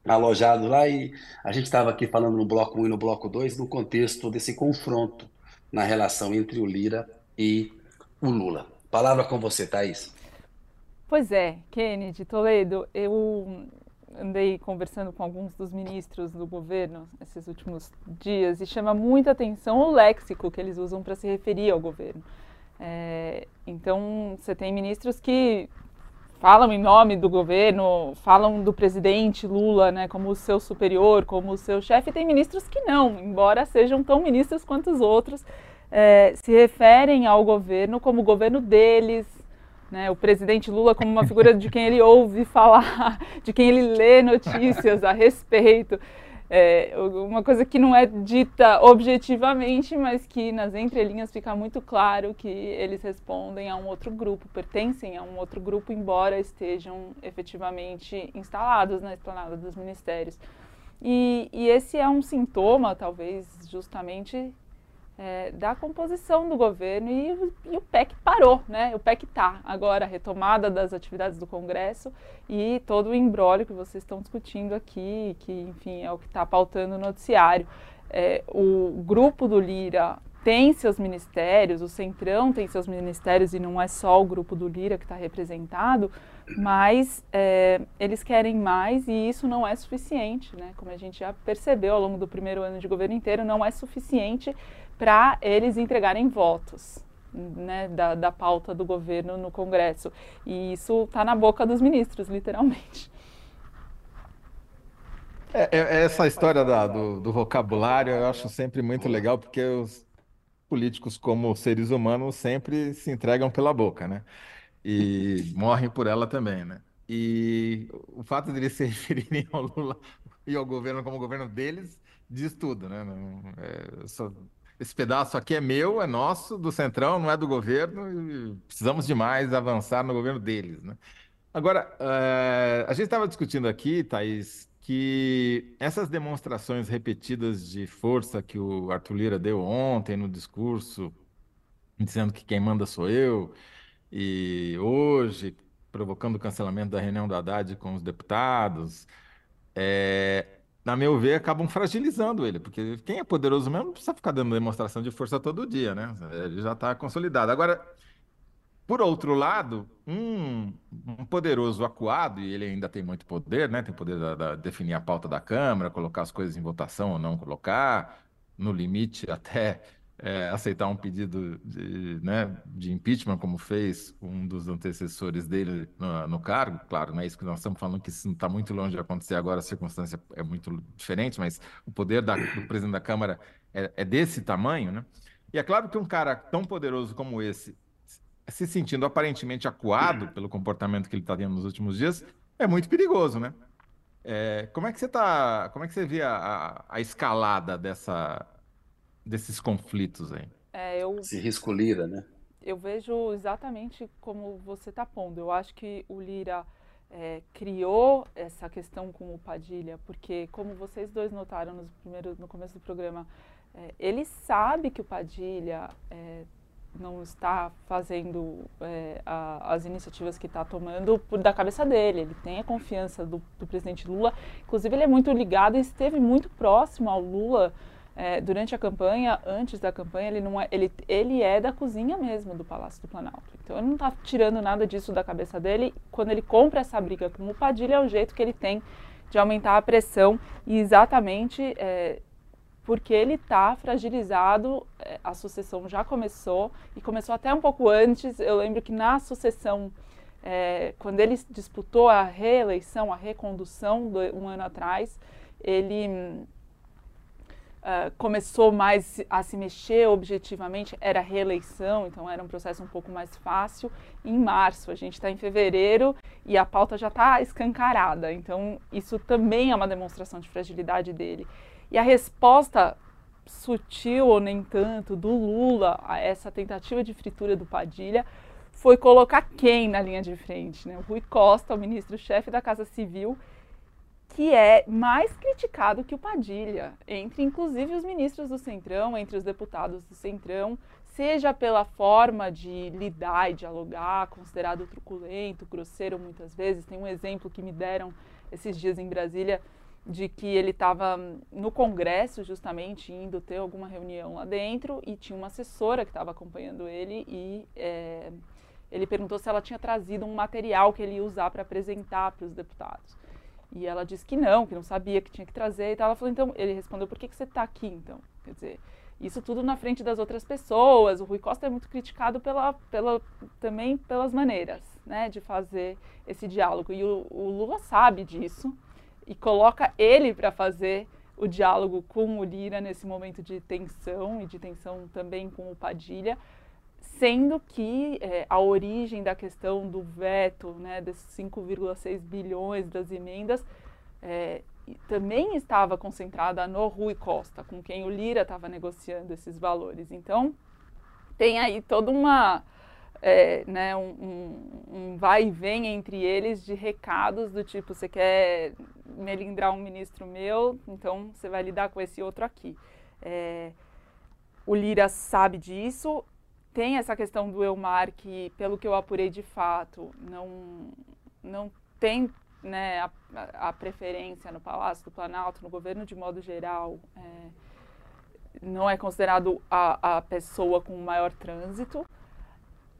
S1: alojados lá, e a gente estava aqui falando no bloco 1 e no bloco 2, no contexto desse confronto na relação entre o Lira e o Lula. Palavra com você, Thaís.
S3: Pois é, Kennedy, Toledo, eu andei conversando com alguns dos ministros do governo esses últimos dias e chama muita atenção o léxico que eles usam para se referir ao governo. É, então, você tem ministros que falam em nome do governo, falam do presidente Lula né, como o seu superior, como o seu chefe, e tem ministros que não, embora sejam tão ministros quanto os outros, é, se referem ao governo como o governo deles, né, o presidente Lula como uma figura de quem ele ouve falar, de quem ele lê notícias a respeito é, uma coisa que não é dita objetivamente, mas que nas entrelinhas fica muito claro que eles respondem a um outro grupo, pertencem a um outro grupo, embora estejam efetivamente instalados na esplanada dos ministérios. E, e esse é um sintoma, talvez, justamente é, da composição do governo e, e, o PEC parou, né? O PEC está agora, a retomada das atividades do Congresso e todo o embrólio que vocês estão discutindo aqui, que, enfim, é o que está pautando o noticiário. É, o grupo do Lira tem seus ministérios, o Centrão tem seus ministérios e não é só o grupo do Lira que está representado, mas é, eles querem mais e isso não é suficiente, né? Como a gente já percebeu ao longo do primeiro ano de governo inteiro, não é suficiente para eles entregarem votos. Né, da, da pauta do governo no Congresso. E isso está na boca dos ministros, literalmente.
S2: É, é, essa história da, do, do, vocabulário eu acho sempre muito legal, porque os políticos, como seres humanos, sempre se entregam pela boca, né? E morrem por ela também, né? E o fato de eles se referirem ao Lula e ao governo como governo deles diz tudo, né? É, só esse pedaço aqui é meu, é nosso, do Centrão, não é do governo, e precisamos de mais avançar no governo deles, né? Agora, uh, a gente estava discutindo aqui, Thaís, que essas demonstrações repetidas de força que o Arthur Lira deu ontem no discurso, dizendo que quem manda sou eu, e hoje provocando o cancelamento da reunião da Haddad com os deputados, é, na meu ver, acabam fragilizando ele, porque quem é poderoso mesmo não precisa ficar dando demonstração de força todo dia, né? Ele já está consolidado. Agora, por outro lado, um, um, poderoso acuado, e ele ainda tem muito poder, né? Tem poder de definir a pauta da Câmara, colocar as coisas em votação ou não colocar, no limite até é, aceitar um pedido de, né, de impeachment, como fez um dos antecessores dele no, no cargo. Claro, não é isso que nós estamos falando, que isso está muito longe de acontecer agora, a circunstância é muito diferente, mas o poder da, do presidente da Câmara é, é desse tamanho, né? E é claro que um cara tão poderoso como esse se sentindo aparentemente acuado pelo comportamento que ele está tendo nos últimos dias, é muito perigoso, né? É, como é que você tá? Como é que você vê a, a, escalada dessa, desses conflitos aí?
S1: É, eu, Esse risco Lira, né?
S3: Eu vejo exatamente como você está pondo. Eu acho que o Lira é, criou essa questão com o Padilha, porque como vocês dois notaram nos primeiros, no começo do programa, é, ele sabe que o Padilha é, não está fazendo é, a, as iniciativas que está tomando por, da cabeça dele. Ele tem a confiança do, do, presidente Lula. Inclusive, ele é muito ligado e esteve muito próximo ao Lula é, durante a campanha. Antes da campanha, ele, não é, ele, ele é da cozinha mesmo do Palácio do Planalto. Então, ele não está tirando nada disso da cabeça dele. Quando ele compra essa briga com o Padilha, é o jeito que ele tem de aumentar a pressão e exatamente é, porque ele está fragilizado, é, a sucessão já começou, e começou até um pouco antes, eu lembro que na sucessão, é, quando ele disputou a reeleição, a recondução, do, um ano atrás, ele uh, começou mais a se mexer objetivamente, era reeleição, então era um processo um pouco mais fácil. Em março, a gente está em fevereiro e a pauta já está escancarada, então isso também é uma demonstração de fragilidade dele. E a resposta sutil ou nem tanto do Lula a essa tentativa de fritura do Padilha foi colocar quem na linha de frente, né? O Rui Costa, o ministro-chefe da Casa Civil, que é mais criticado que o Padilha, entre inclusive os ministros do Centrão, entre os deputados do Centrão, seja pela forma de lidar e dialogar, considerado truculento, grosseiro muitas vezes. Tem um exemplo que me deram esses dias em Brasília de que ele estava no Congresso, justamente, indo ter alguma reunião lá dentro, e tinha uma assessora que estava acompanhando ele, e é, ele perguntou se ela tinha trazido um material que ele ia usar para apresentar para os deputados. E ela disse que não, que não sabia, que tinha que trazer e tal. Ela falou, então, ele respondeu, por que, que você está aqui, então? Quer dizer, isso tudo na frente das outras pessoas. O Rui Costa é muito criticado pela, pela, também pelas maneiras né, de fazer esse diálogo. E o, o Lula sabe disso, e coloca ele para fazer o diálogo com o Lira nesse momento de tensão e de tensão também com o Padilha, sendo que é, a origem da questão do veto, né, desses 5,6 bilhões das emendas, é, também estava concentrada no Rui Costa, com quem o Lira estava negociando esses valores. Então, tem aí toda uma é, né, um, um, um, vai e vem entre eles de recados do tipo, você quer melindrar um ministro meu, então você vai lidar com esse outro aqui. É, o Lira sabe disso, tem essa questão do Elmar que, pelo que eu apurei de fato, não, não tem né, a, a, preferência no Palácio do Planalto, no governo de modo geral, é, não é considerado a, a pessoa com maior trânsito.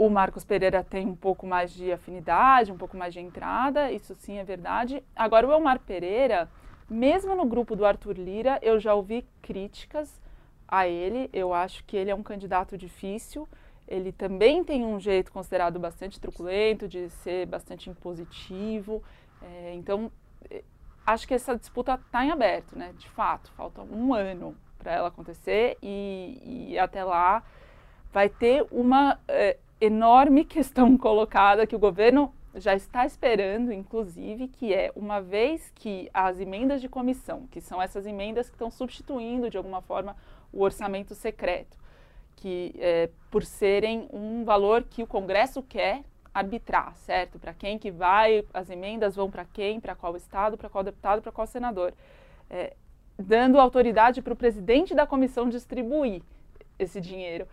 S3: O Marcos Pereira tem um pouco mais de afinidade, um pouco mais de entrada, isso sim é verdade. Agora, o Elmar Pereira, mesmo no grupo do Arthur Lira, eu já ouvi críticas a ele. Eu acho que ele é um candidato difícil. Ele também tem um jeito considerado bastante truculento, de ser bastante impositivo. É, então, é, acho que essa disputa está em aberto, né? De fato, falta um ano para ela acontecer e, e, até lá vai ter uma é, enorme questão colocada que o governo já está esperando, inclusive, que é uma vez que as emendas de comissão, que são essas emendas que estão substituindo de alguma forma o orçamento secreto, que é, por serem um valor que o Congresso quer arbitrar, certo? Para quem que vai, as emendas vão para quem, para qual estado, para qual deputado, para qual senador, é, dando autoridade para o presidente da comissão distribuir esse dinheiro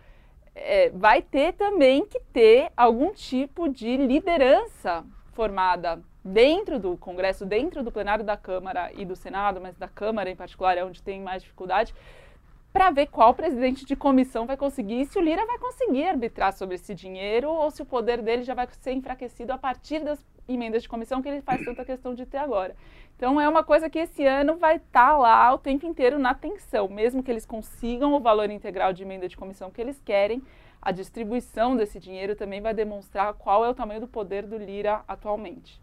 S3: é, vai ter também que ter algum tipo de liderança formada dentro do Congresso, dentro do plenário da Câmara e do Senado, mas da Câmara em particular é onde tem mais dificuldade, para ver qual presidente de comissão vai conseguir, se o Lira vai conseguir arbitrar sobre esse dinheiro ou se o poder dele já vai ser enfraquecido a partir das emendas de comissão que ele faz tanta questão de ter agora. Então é uma coisa que esse ano vai estar tá lá o tempo inteiro na tensão, mesmo que eles consigam o valor integral de emenda de comissão que eles querem, a distribuição desse dinheiro também vai demonstrar qual é o tamanho do poder do Lira atualmente.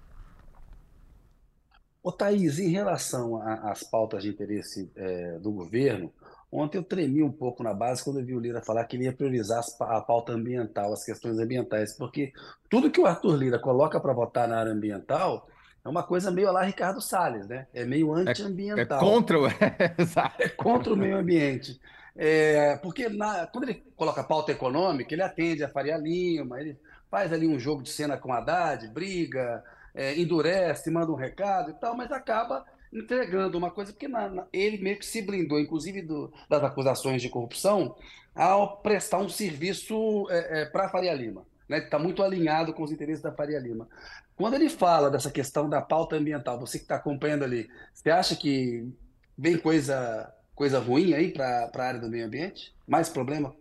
S1: Ô Thaís, em relação às pautas de interesse é, do governo, Ontem eu tremi um pouco na base quando eu vi o Lira falar que ele ia priorizar a pauta ambiental, as questões ambientais, porque tudo que o Arthur Lira coloca para votar na área ambiental é uma coisa meio lá Ricardo Salles, né? É meio antiambiental.
S2: É, é contra o...
S1: é contra o meio ambiente. É, porque na, quando ele coloca pauta econômica, ele atende a Faria Lima, ele faz ali um jogo de cena com Haddad, briga, é, endurece, manda um recado e tal, mas acaba entregando uma coisa, porque na, na, ele meio que se blindou, inclusive do, das acusações de corrupção, ao prestar um serviço é, é, para a Faria Lima. Né? Está muito alinhado com os interesses da Faria Lima. Quando ele fala dessa questão da pauta ambiental, você que está acompanhando ali, você acha que vem coisa, coisa ruim aí para a área do meio ambiente? Mais problema?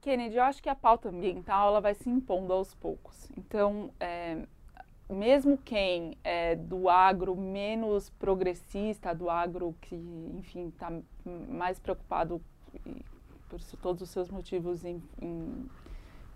S3: Kennedy, eu acho que a pauta ambiental ela vai se impondo aos poucos. Então, é, mesmo quem é do agro menos progressista, do agro que, enfim, está mais preocupado por todos os seus motivos, em, em,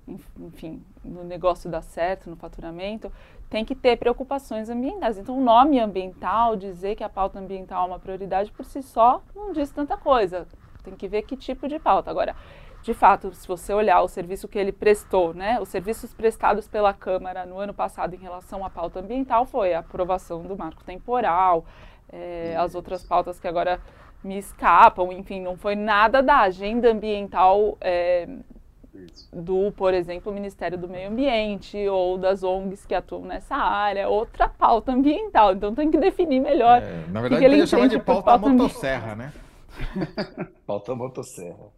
S3: enfim, no negócio dar certo, no faturamento, tem que ter preocupações ambientais. Então, o nome ambiental, dizer que a pauta ambiental é uma prioridade por si só, não diz tanta coisa. Tem que ver que tipo de pauta. Agora, de fato, se você olhar o serviço que ele prestou, né, os serviços prestados pela Câmara no ano passado em relação à pauta ambiental foi a aprovação do marco temporal, é, as outras pautas que agora me escapam, enfim, não foi nada da agenda ambiental é, do, por exemplo, Ministério do Meio Ambiente ou das ONGs que atuam nessa área, outra pauta ambiental. Então tem que definir melhor.
S2: É, na verdade, que ele chama de pauta, pauta motosserra, né?
S1: pauta motosserra.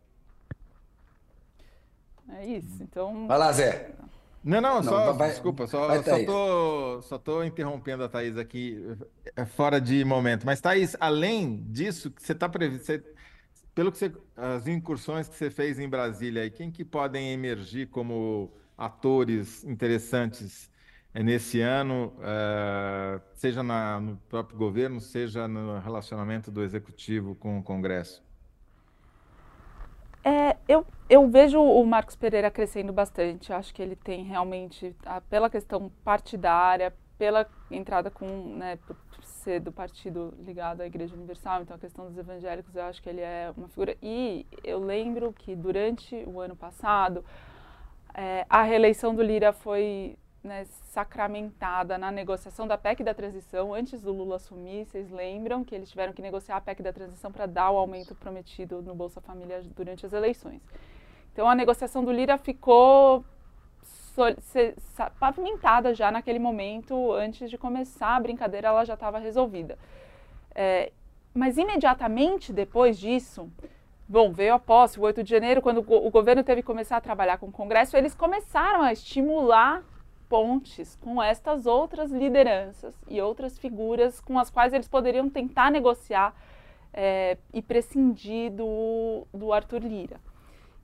S3: É isso. Então.
S1: Vai lá, Zé.
S2: Não, não, só, vai, desculpa, só, vai, só, tô, só tô interrompendo a Thaís aqui, é fora de momento. Mas, Thaís, além disso, que você está previsto, pelo que você, as incursões que você fez em Brasília, quem que podem emergir como atores interessantes nesse ano, uh, seja na, no próprio governo, seja no relacionamento do executivo com o Congresso?
S3: É, eu, eu vejo o Marcos Pereira crescendo bastante. Acho que ele tem realmente, pela questão partidária, pela entrada com, né, ser do partido ligado à Igreja Universal, então a questão dos evangélicos, eu acho que ele é uma figura. E eu lembro que durante o ano passado, é, a reeleição do Lira foi né, sacramentada na negociação da PEC da transição, antes do Lula assumir, vocês lembram que eles tiveram que negociar a PEC da transição para dar o aumento prometido no Bolsa Família durante as eleições. Então a negociação do Lira ficou pavimentada já naquele momento, antes de começar a brincadeira, ela já estava resolvida. É, mas imediatamente depois disso, bom, veio a posse, o 8 de janeiro, quando o governo teve que começar a trabalhar com o Congresso, eles começaram a estimular pontes com estas outras lideranças e outras figuras com as quais eles poderiam tentar negociar é, e prescindir do, do Arthur Lira.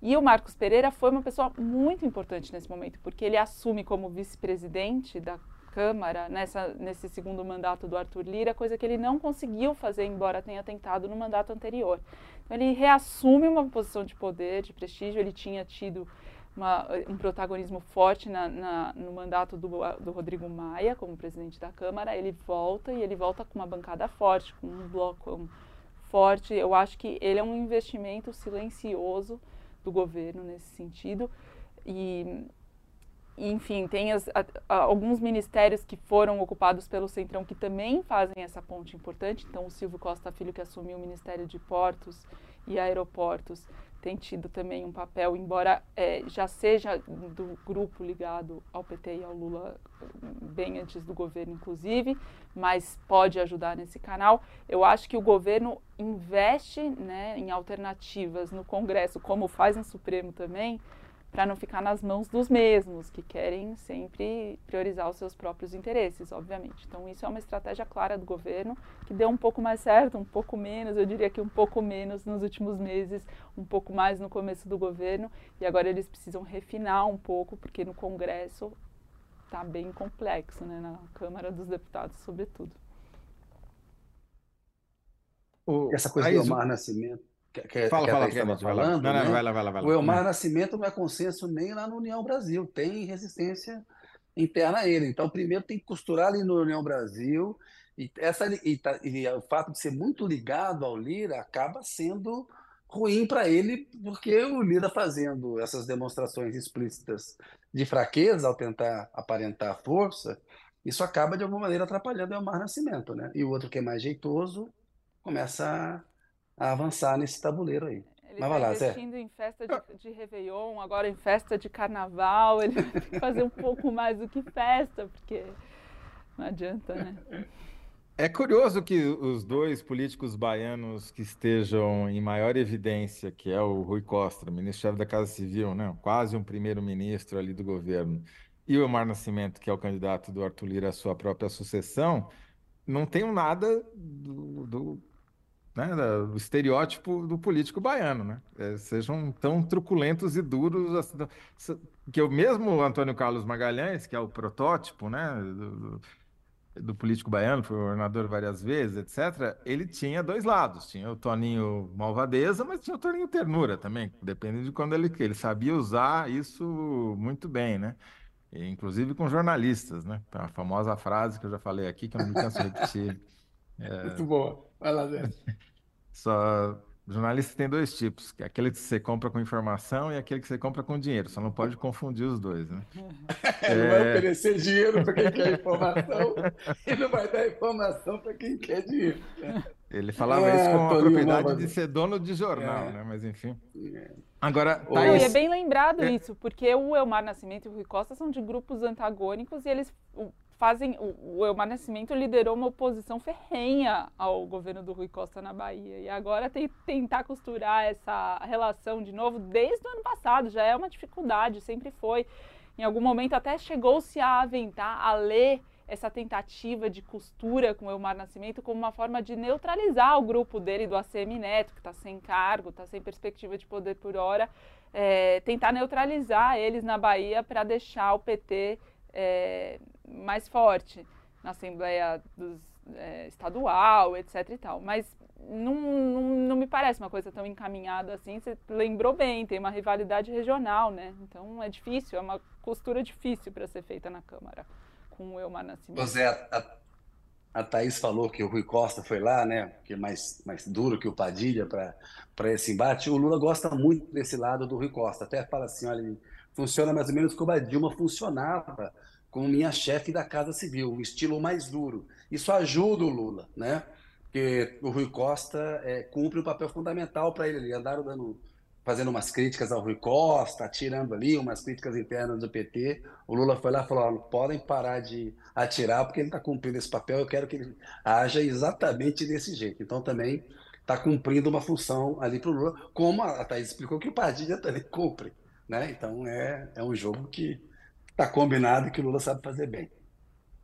S3: E o Marcos Pereira foi uma pessoa muito importante nesse momento, porque ele assume como vice-presidente da Câmara nessa, nesse segundo mandato do Arthur Lira, coisa que ele não conseguiu fazer, embora tenha tentado no mandato anterior. Então, ele reassume uma posição de poder, de prestígio, ele tinha tido uma, um protagonismo forte na, na, no mandato do, do Rodrigo Maia como presidente da Câmara. Ele volta e ele volta com uma bancada forte, com um bloco forte. Eu acho que ele é um investimento silencioso do governo nesse sentido. E, enfim, tem as, a, a, alguns ministérios que foram ocupados pelo Centrão que também fazem essa ponte importante. Então, o Silvio Costa Filho, que assumiu o Ministério de Portos e Aeroportos, tem tido também um papel, embora é, já seja do grupo ligado ao PT e ao Lula bem antes do governo, inclusive, mas pode ajudar nesse canal. Eu acho que o governo investe né, em alternativas no Congresso, como faz no Supremo também, para não ficar nas mãos dos mesmos, que querem sempre priorizar os seus próprios interesses, obviamente. Então, isso é uma estratégia clara do governo, que deu um pouco mais certo, um pouco menos, eu diria que um pouco menos nos últimos meses, um pouco mais no começo do governo, e agora eles precisam refinar um pouco, porque no Congresso está bem complexo, né, na Câmara dos Deputados, sobretudo.
S1: O, Essa coisa do Omar Nascimento que, que,
S2: fala,
S1: que
S2: fala,
S1: estava falando,
S2: não,
S1: não,
S2: né? vai lá, vai lá, vai lá.
S1: o Elmar Nascimento não é consenso nem lá no União Brasil, tem resistência interna a ele. Então, primeiro tem que costurar ali no União Brasil, e, essa, e, tá, e o fato de ser muito ligado ao Lira acaba sendo ruim para ele, porque o Lira fazendo essas demonstrações explícitas de fraqueza ao tentar aparentar força, isso acaba de alguma maneira atrapalhando o Elmar Nascimento, né? E o outro que é mais jeitoso começa a avançar nesse tabuleiro aí.
S3: Ele está investindo Zé. em festa de, de Réveillon, agora em festa de Carnaval. Ele vai ter que fazer um pouco mais do que festa, porque não adianta, né?
S2: É curioso que os dois políticos baianos que estejam em maior evidência, que é o Rui Costa, ministro-chefe da Casa Civil, né? quase um primeiro-ministro ali do governo, e o Omar Nascimento, que é o candidato do Arthur Lira à sua própria sucessão, não tenham nada do, do né, do estereótipo do político baiano, né? É, sejam tão truculentos e duros assim, que o mesmo Antônio Carlos Magalhães, que é o protótipo, né, do, do político baiano, foi governador várias vezes, etc. Ele tinha dois lados, tinha o Toninho malvadeza, mas tinha o Toninho ternura também, depende de quando ele ele sabia usar isso muito bem, né? E, inclusive com jornalistas, né? A famosa frase que eu já falei aqui que eu não me canso de repetir.
S1: É... Muito boa. Vai lá, Zé.
S2: Só jornalista tem dois tipos, que é aquele que você compra com informação e aquele que você compra com dinheiro. Só não pode confundir os dois, né?
S1: É... Não vai oferecer dinheiro para quem quer informação e não vai dar informação para quem quer dinheiro.
S2: Ele falava é, isso com a propriedade de ser dono de jornal, é. né? Mas enfim. É. Agora,
S3: Thaís... Não, e é bem lembrado é. isso, porque o Elmar Nascimento e o Rui Costa são de grupos antagônicos e eles fazem. O, Elmar Nascimento liderou uma oposição ferrenha ao governo do Rui Costa na Bahia. E agora tem, tentar costurar essa relação de novo desde o ano passado já é uma dificuldade, sempre foi. Em algum momento até chegou-se a aventar, a ler essa tentativa de costura com o Elmar Nascimento como uma forma de neutralizar o grupo dele do ACM Neto, que está sem cargo, está sem perspectiva de poder por hora, é, tentar neutralizar eles na Bahia para deixar o PT é, mais forte na Assembleia dos, é, Estadual, etc. e tal. Mas não, não, não, me parece uma coisa tão encaminhada assim. Você lembrou bem, tem uma rivalidade regional, né? Então é difícil, é uma costura difícil para ser feita na Câmara com o Elmar Nascimento.
S1: José, a, a Thaís falou que o Rui Costa foi lá, né? Que é mais, mais duro que o Padilha para esse embate. O Lula gosta muito desse lado do Rui Costa. Até fala assim: olha, funciona mais ou menos como a Dilma funcionava como minha chefe da Casa Civil, um estilo mais duro. Isso ajuda o Lula, né? Porque o Rui Costa é, cumpre um papel fundamental para ele. Ele andaram dando, fazendo umas críticas ao Rui Costa, atirando ali, umas críticas internas do PT. O Lula foi lá e falou: podem parar de atirar, porque ele está cumprindo esse papel. Eu quero que ele haja exatamente desse jeito. Então também está cumprindo uma função ali para o Lula, como a Thaís explicou que o Padilha também cumpre. Né? Então é, é um jogo que Está combinado que o Lula sabe fazer bem.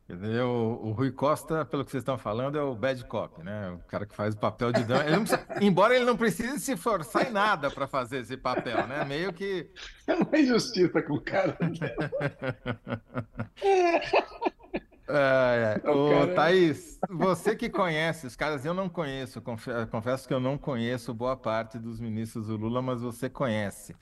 S2: O, o, Rui Costa, pelo que vocês estão falando, é o bad cop, né? O cara que faz o papel de dama. Ele precisa, embora ele não precise se forçar em nada para fazer esse papel, né? Meio que.
S1: É uma injustiça com o cara.
S2: É, é. Ô, cara... Thaís, você que conhece os caras, eu não conheço, confesso que eu não conheço boa parte dos ministros do Lula, mas você conhece.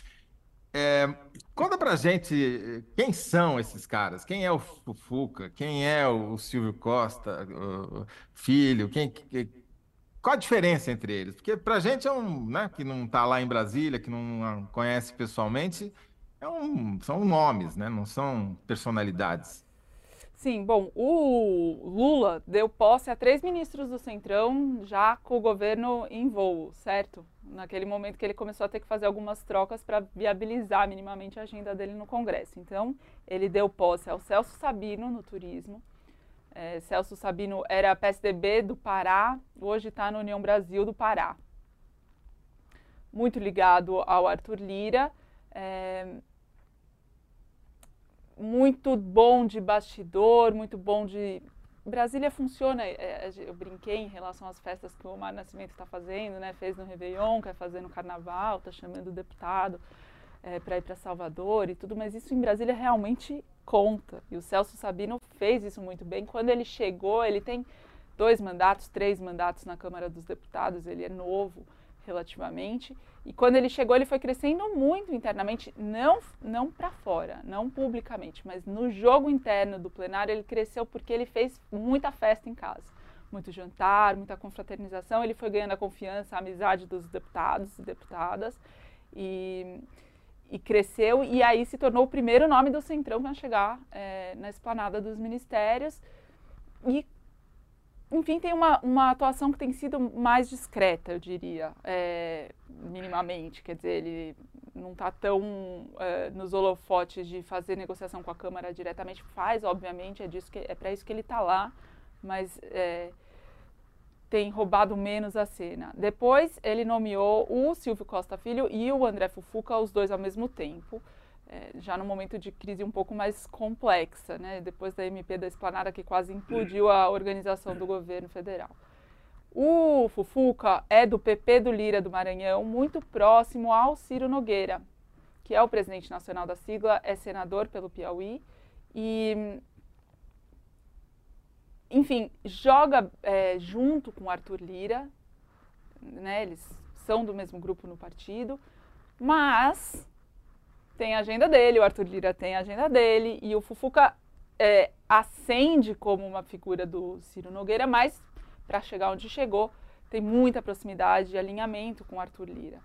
S2: É, conta pra gente quem são esses caras, quem é o Fufuca, quem é o Silvio Costa, o filho, quem, qual a diferença entre eles? Porque pra gente é um, né, que não tá lá em Brasília, que não conhece pessoalmente, é um, são nomes, né, não são personalidades.
S3: Sim, bom, o Lula deu posse a três ministros do Centrão já com o governo em voo, certo? Naquele momento que ele começou a ter que fazer algumas trocas para viabilizar minimamente a agenda dele no Congresso. Então, ele deu posse ao Celso Sabino no turismo. É, Celso Sabino era PSDB do Pará, hoje está na União Brasil do Pará. Muito ligado ao Arthur Lira. É, muito bom de bastidor, muito bom de. Brasília funciona, é, eu brinquei em relação às festas que o Omar Nascimento está fazendo, né? Fez no Réveillon, quer fazer no Carnaval, está chamando o deputado é, para ir para Salvador e tudo, mas isso em Brasília realmente conta. E o Celso Sabino fez isso muito bem. Quando ele chegou, ele tem dois mandatos, três mandatos na Câmara dos Deputados, ele é novo relativamente. E quando ele chegou, ele foi crescendo muito internamente, não, não para fora, não publicamente, mas no jogo interno do plenário ele cresceu porque ele fez muita festa em casa. Muito jantar, muita confraternização. Ele foi ganhando a confiança, a amizade dos deputados e deputadas. E, e cresceu, e aí se tornou o primeiro nome do Centrão para chegar é, na esplanada dos ministérios. E enfim, tem uma, uma atuação que tem sido mais discreta, eu diria, é, minimamente. Quer dizer, ele não está tão é, nos holofotes de fazer negociação com a Câmara diretamente. Faz, obviamente, é, disso que, é para isso que ele está lá, mas é, tem roubado menos a cena. Depois, ele nomeou o Silvio Costa Filho e o André Fufuca, os dois ao mesmo tempo é, já no momento de crise um pouco mais complexa, né? depois da MP da Esplanada que quase implodiu a organização do governo federal. O Fufuca é do PP do Lira do Maranhão, muito próximo ao Ciro Nogueira, que é o presidente nacional da sigla, é senador pelo Piauí e, enfim, joga é, junto com Arthur Lira, né? Eles são do mesmo grupo no partido, mas tem a agenda dele, o Arthur Lira tem a agenda dele, e o Fufuca é, ascende como uma figura do Ciro Nogueira, mas para chegar onde chegou, tem muita proximidade e alinhamento com o Arthur Lira.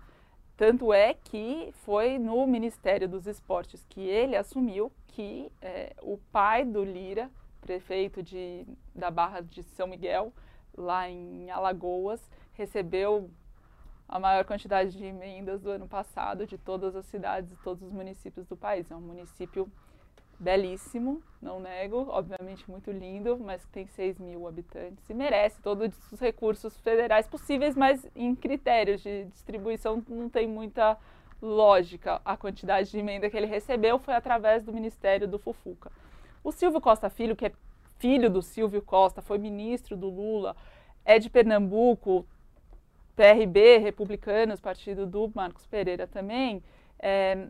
S3: Tanto é que foi no Ministério dos Esportes que ele assumiu que é, o pai do Lira, prefeito de, da Barra de São Miguel, lá em Alagoas, recebeu a maior quantidade de emendas do ano passado de todas as cidades e todos os municípios do país. É um município belíssimo, não nego, obviamente muito lindo, mas que tem 6 mil habitantes e merece todos os recursos federais possíveis, mas em critérios de distribuição não tem muita lógica. A quantidade de emenda que ele recebeu foi através do Ministério do Fufuca. O Silvio Costa Filho, que é filho do Silvio Costa, foi ministro do Lula, é de Pernambuco, PRB, republicanos, partido do Marcos Pereira também, é,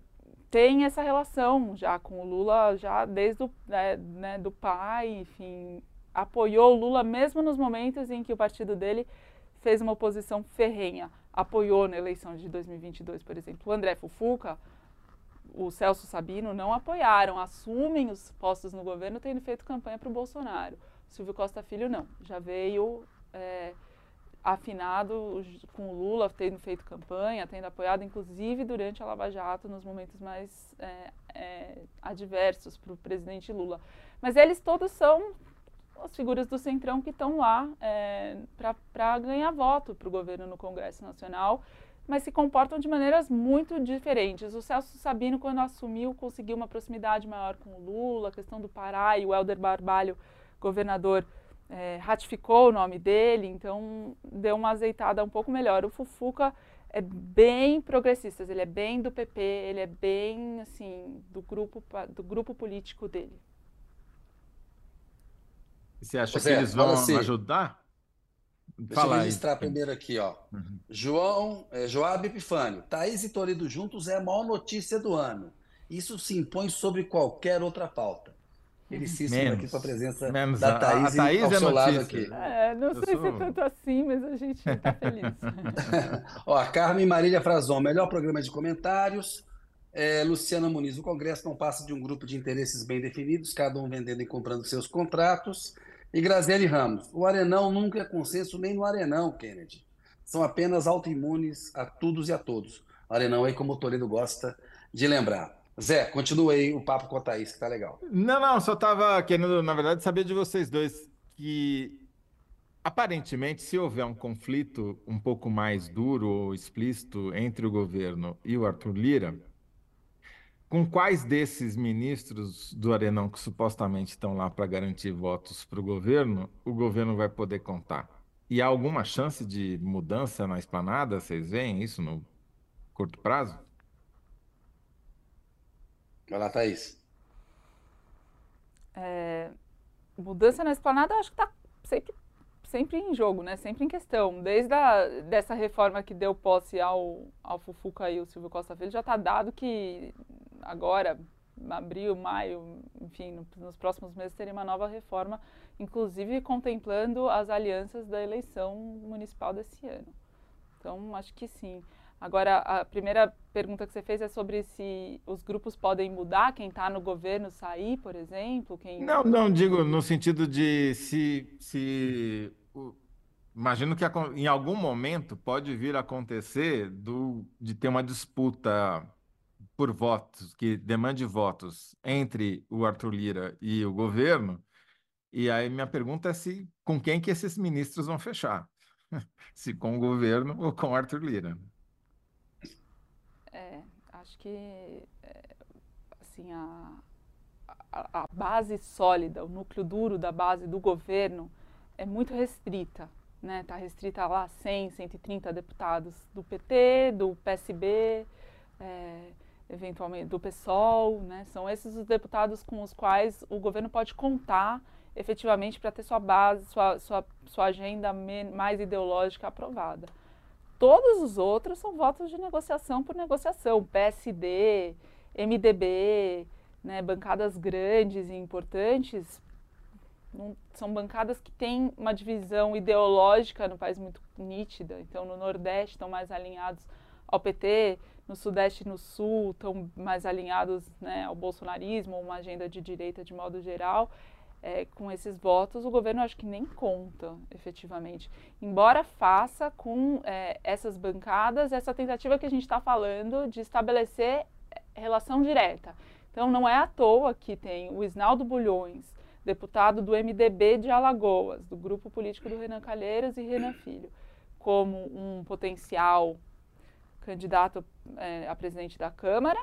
S3: tem essa relação já com o Lula, já desde o né, né, do pai, enfim, apoiou o Lula mesmo nos momentos em que o partido dele fez uma oposição ferrenha, apoiou na eleição de 2022, por exemplo. O André Fufuca, o Celso Sabino não apoiaram, assumem os postos no governo tendo feito campanha para o Bolsonaro. Silvio Costa Filho não, já veio é, afinado com o Lula, tendo feito campanha, tendo apoiado, inclusive durante a Lava Jato, nos momentos mais é, é, adversos para o presidente Lula. Mas eles todos são as figuras do Centrão que estão lá é, para ganhar voto para o governo no Congresso Nacional, mas se comportam de maneiras muito diferentes. O Celso Sabino, quando assumiu, conseguiu uma proximidade maior com o Lula, a questão do Pará e o Helder Barbalho, governador é, ratificou o nome dele, então deu uma azeitada um pouco melhor. O Fufuca é bem progressista, ele é bem do PP, ele é bem assim do grupo do grupo político dele.
S2: Você acha Você, que eles vão assim, ajudar?
S1: Deixa Fala eu registrar aí. primeiro aqui, ó. Uhum. João, é, Joab Epifânio, Thaís e Toledo juntos é a maior notícia do ano. Isso se impõe sobre qualquer outra pauta felicíssimo aqui com a presença
S2: menos.
S1: da Thaís,
S2: a, a Thaís
S1: ao
S2: é
S1: seu
S2: lado
S1: aqui.
S3: É, não Eu sei sou... se é tanto assim, mas a gente está feliz.
S1: Ó, a Carmen Marília Frazon, melhor programa de comentários. É, Luciana Muniz, o Congresso não passa de um grupo de interesses bem definidos, cada um vendendo e comprando seus contratos. E Graziele Ramos, o Arenão nunca é consenso nem no Arenão, Kennedy. São apenas autoimunes a todos e a todos. O Arenão aí, como o Toledo gosta de lembrar. Zé, continua aí o papo com a Thaís, que tá legal.
S2: Não, não, só estava querendo, na verdade, saber de vocês dois que aparentemente, se houver um conflito um pouco mais duro ou explícito entre o governo e o Arthur Lira, com quais desses ministros do Arenão que supostamente estão lá para garantir votos para o governo, o governo vai poder contar? E há alguma chance de mudança na esplanada? Vocês veem isso no curto prazo?
S1: Vai lá, Thaís.
S3: é, mudança na esplanada, acho que está sempre, sempre em jogo, né? Sempre em questão. Desde a, dessa reforma que deu posse ao, ao Fufuca e o Silvio Costa Filho, já está dado que agora, abril, maio, enfim, no, nos próximos meses teria uma nova reforma, inclusive contemplando as alianças da eleição municipal desse ano. Então, acho que sim. Agora, a primeira pergunta que você fez é sobre se os grupos podem mudar, quem está no governo sair, por exemplo? Quem...
S2: Não, não, digo no sentido de se, se imagino que em algum momento pode vir a acontecer do, de ter uma disputa por votos, que demande votos entre o Arthur Lira e o governo. E aí minha pergunta é se com quem que esses ministros vão fechar? se com o governo ou com o Arthur Lira.
S3: Acho que é, assim, a, a, a, base sólida, o núcleo duro da base do governo é muito restrita. Está né? Restrita lá a 100, 130 deputados do PT, do PSB, é, eventualmente do PSOL. Né? São esses os deputados com os quais o governo pode contar efetivamente para ter sua base, sua, sua, sua agenda mais ideológica aprovada. Todos os outros são votos de negociação por negociação. PSD, MDB, né, bancadas grandes e importantes, não, são bancadas que têm uma divisão ideológica no país muito nítida. Então, no Nordeste estão mais alinhados ao PT, no Sudeste e no Sul estão mais alinhados né, ao bolsonarismo, uma agenda de direita de modo geral é, com esses votos, o governo acho que nem conta efetivamente. Embora faça com é, essas bancadas essa tentativa que a gente está falando de estabelecer é, relação direta. Então, não é à toa que tem o Isnaldo Bulhões, deputado do MDB de Alagoas, do grupo político do Renan Calheiros e Renan Filho, como um potencial candidato é, a presidente da Câmara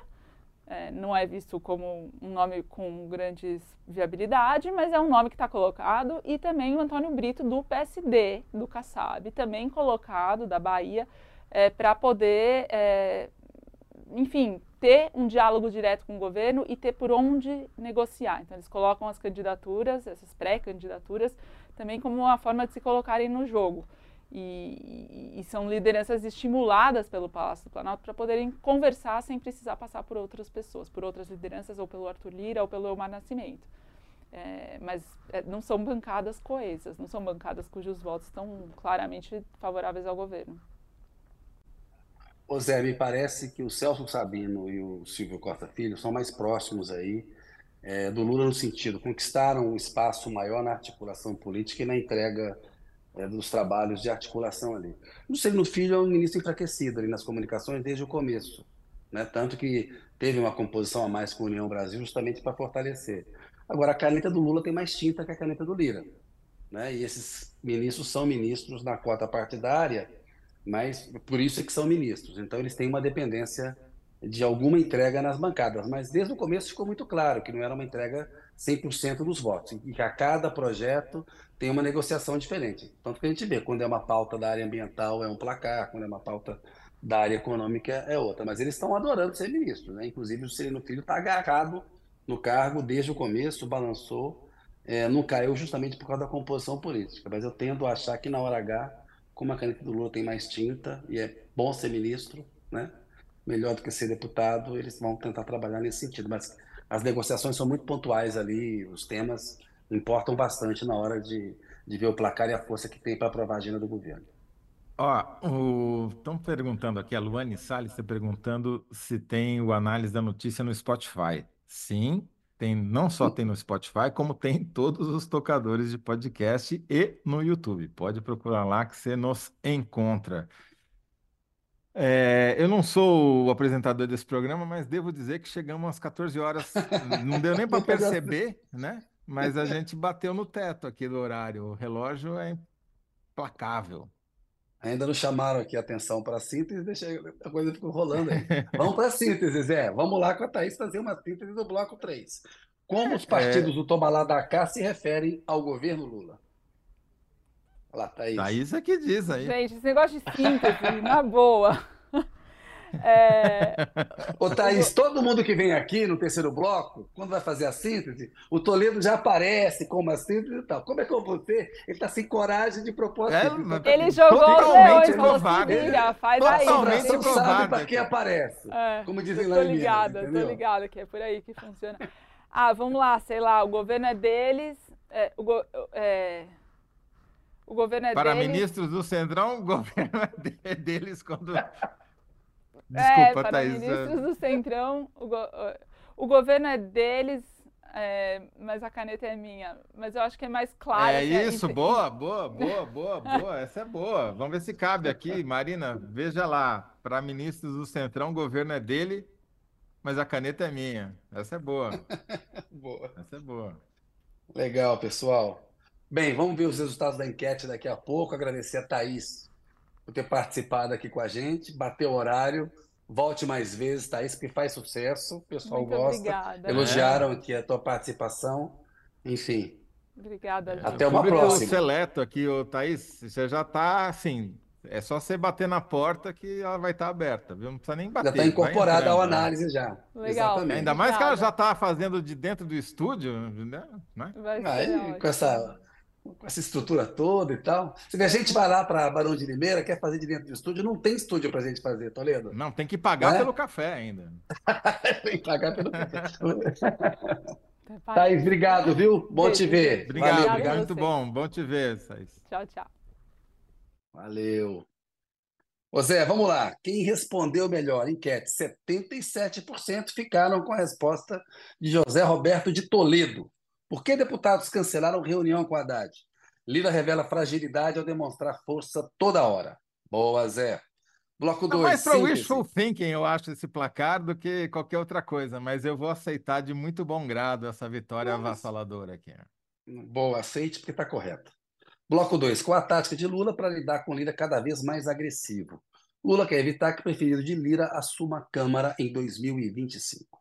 S3: é, não é visto como um nome com grande viabilidade, mas é um nome que está colocado, e também o Antônio Brito, do PSD, do Kassab, também colocado, da Bahia, é, para poder, é, enfim, ter um diálogo direto com o governo e ter por onde negociar. Então, eles colocam as candidaturas, essas pré-candidaturas, também como uma forma de se colocarem no jogo. E, e, são lideranças estimuladas pelo Palácio do Planalto para poderem conversar sem precisar passar por outras pessoas, por outras lideranças, ou pelo Arthur Lira, ou pelo Elmar Nascimento. É, mas é, não são bancadas coesas, não são bancadas cujos votos estão claramente favoráveis ao governo.
S1: Ô Zé, me parece que o Celso Sabino e o Silvio Costa Filho são mais próximos aí é, do Lula no sentido, conquistaram um espaço maior na articulação política e na entrega é, dos trabalhos de articulação ali. O Juscelino Filho é um ministro enfraquecido ali nas comunicações desde o começo, né? tanto que teve uma composição a mais com a União Brasil justamente para fortalecer. Agora, a caneta do Lula tem mais tinta que a caneta do Lira. Né? E esses ministros são ministros na cota partidária, mas por isso é que são ministros. Então, eles têm uma dependência de alguma entrega nas bancadas. Mas desde o começo ficou muito claro que não era uma entrega 100% dos votos, e que a cada projeto tem uma negociação diferente. Tanto que a gente vê, quando é uma pauta da área ambiental é um placar, quando é uma pauta da área econômica é outra. Mas eles estão adorando ser ministros, né? Inclusive o Sereno Filho está agarrado no cargo desde o começo, balançou, é, não caiu justamente por causa da composição política. Mas eu tendo a achar que na hora H, como a caneta do Lula tem mais tinta e é bom ser ministro, né? Melhor do que ser deputado, eles vão tentar trabalhar nesse sentido. Mas as negociações são muito pontuais ali, os temas importam bastante na hora de, de ver o placar e a força que tem para aprovar a agenda do governo.
S2: Ó, estão perguntando aqui, a Luane Salles está perguntando se tem o análise da notícia no Spotify. Sim, tem, não só tem no Spotify, como tem em todos os tocadores de podcast e no YouTube. Pode procurar lá que você nos encontra. É, eu não sou o apresentador desse programa, mas devo dizer que chegamos às 14 horas. Não deu nem para perceber, né? Mas a gente bateu no teto aqui do horário. O relógio é implacável.
S1: Ainda não chamaram aqui a atenção para a síntese, deixa a coisa ficou rolando aí. Vamos para a síntese, Zé. Vamos lá com a Thaís fazer uma síntese do bloco 3. Como os partidos é... do Tobalá da Cá se referem ao governo Lula?
S2: Olha lá, Thaís. Thaís é que diz aí.
S3: Gente, esse negócio de síntese, na boa.
S1: É... Ô, Thaís, todo mundo que vem aqui no terceiro bloco, quando vai fazer a síntese, o Toledo já aparece com uma síntese e tal. Como é que eu vou ter? Ele está sem coragem de propor é,
S3: Ele jogou os leões e falou liga, faz aí.
S1: Totalmente não sabe para quem aparece. É, como dizem lá em Tô
S3: ligada, tô ligada, que é por aí que funciona. Ah, vamos lá, sei lá, o governo é deles, é, o, go, é, o governo é
S2: Para
S3: deles.
S2: ministros do Centrão, o governo é deles quando Desculpa, é,
S3: para Thaís. ministros do Centrão, o, go o governo é deles, é, mas a caneta é minha. Mas eu acho que é mais claro.
S2: É isso, é... boa, boa, boa, boa, boa. Essa é boa. Vamos ver se cabe aqui. Marina, veja lá. Para ministros do Centrão, o governo é dele, mas a caneta é minha. Essa é boa.
S1: boa.
S2: Essa é boa.
S1: Legal, pessoal. Bem, vamos ver os resultados da enquete daqui a pouco. Agradecer a Thaís por ter participado aqui com a gente, bateu o horário. Volte mais vezes, Thaís, porque faz sucesso, o pessoal
S3: Muito
S1: gosta.
S3: Obrigada.
S1: Elogiaram aqui a tua participação. Enfim.
S3: Obrigada,
S2: gente. Até uma próxima. seleto aqui, ô, Thaís, você já está assim. É só você bater na porta que ela vai estar tá aberta, viu? Não precisa nem bater.
S1: Já está incorporada ao análise já.
S3: Legal.
S2: Exatamente. Ainda mais Obrigada. que ela já está fazendo de dentro do estúdio, né?
S3: Vai Aí,
S1: com essa com essa estrutura toda e tal. Se a gente vai lá para Barão de Limeira, quer fazer de dentro do estúdio, não tem estúdio para a gente fazer, Toledo.
S2: Não, tem que pagar é? pelo café ainda.
S1: tem que pagar pelo café. Thaís, obrigado, viu? Bom Beijo. te ver.
S2: Obrigado, Valeu, obrigado. Muito bom, bom te ver, Thaís.
S3: Tchau, tchau.
S1: Valeu. Ô Zé, vamos lá. Quem respondeu melhor? Enquete. 77% ficaram com a resposta de José Roberto de Toledo. Por que deputados cancelaram reunião com Haddad? Lira revela fragilidade ao demonstrar força toda hora. Boa, Zé. Bloco 2. É
S2: mais para wishful thinking, eu acho, esse placar do que qualquer outra coisa, mas eu vou aceitar de muito bom grado essa vitória Nossa. avassaladora aqui.
S1: Boa, aceite porque está correto. Bloco 2. Qual a tática de Lula para lidar com Lira cada vez mais agressivo? Lula quer evitar que o preferido de Lira assuma a Câmara em 2025.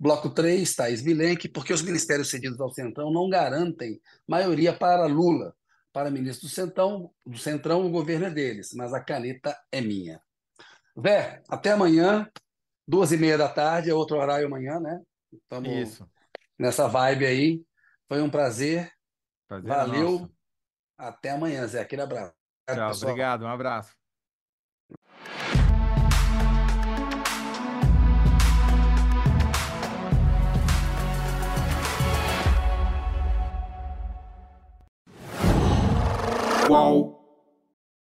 S1: Bloco 3, Thais Bilenque, porque os ministérios cedidos ao Centrão não garantem maioria para Lula. Para ministro do Centrão, do Centrão, o governo é deles, mas a caneta é minha. Vé, até amanhã, duas e meia da tarde, é outro horário amanhã, né?
S2: Estamos Isso.
S1: nessa vibe aí. Foi um prazer.
S2: prazer
S1: é Valeu. Nosso. Até amanhã, Zé. Aquele abraço.
S2: Tchau, obrigado. Um abraço.
S4: Qual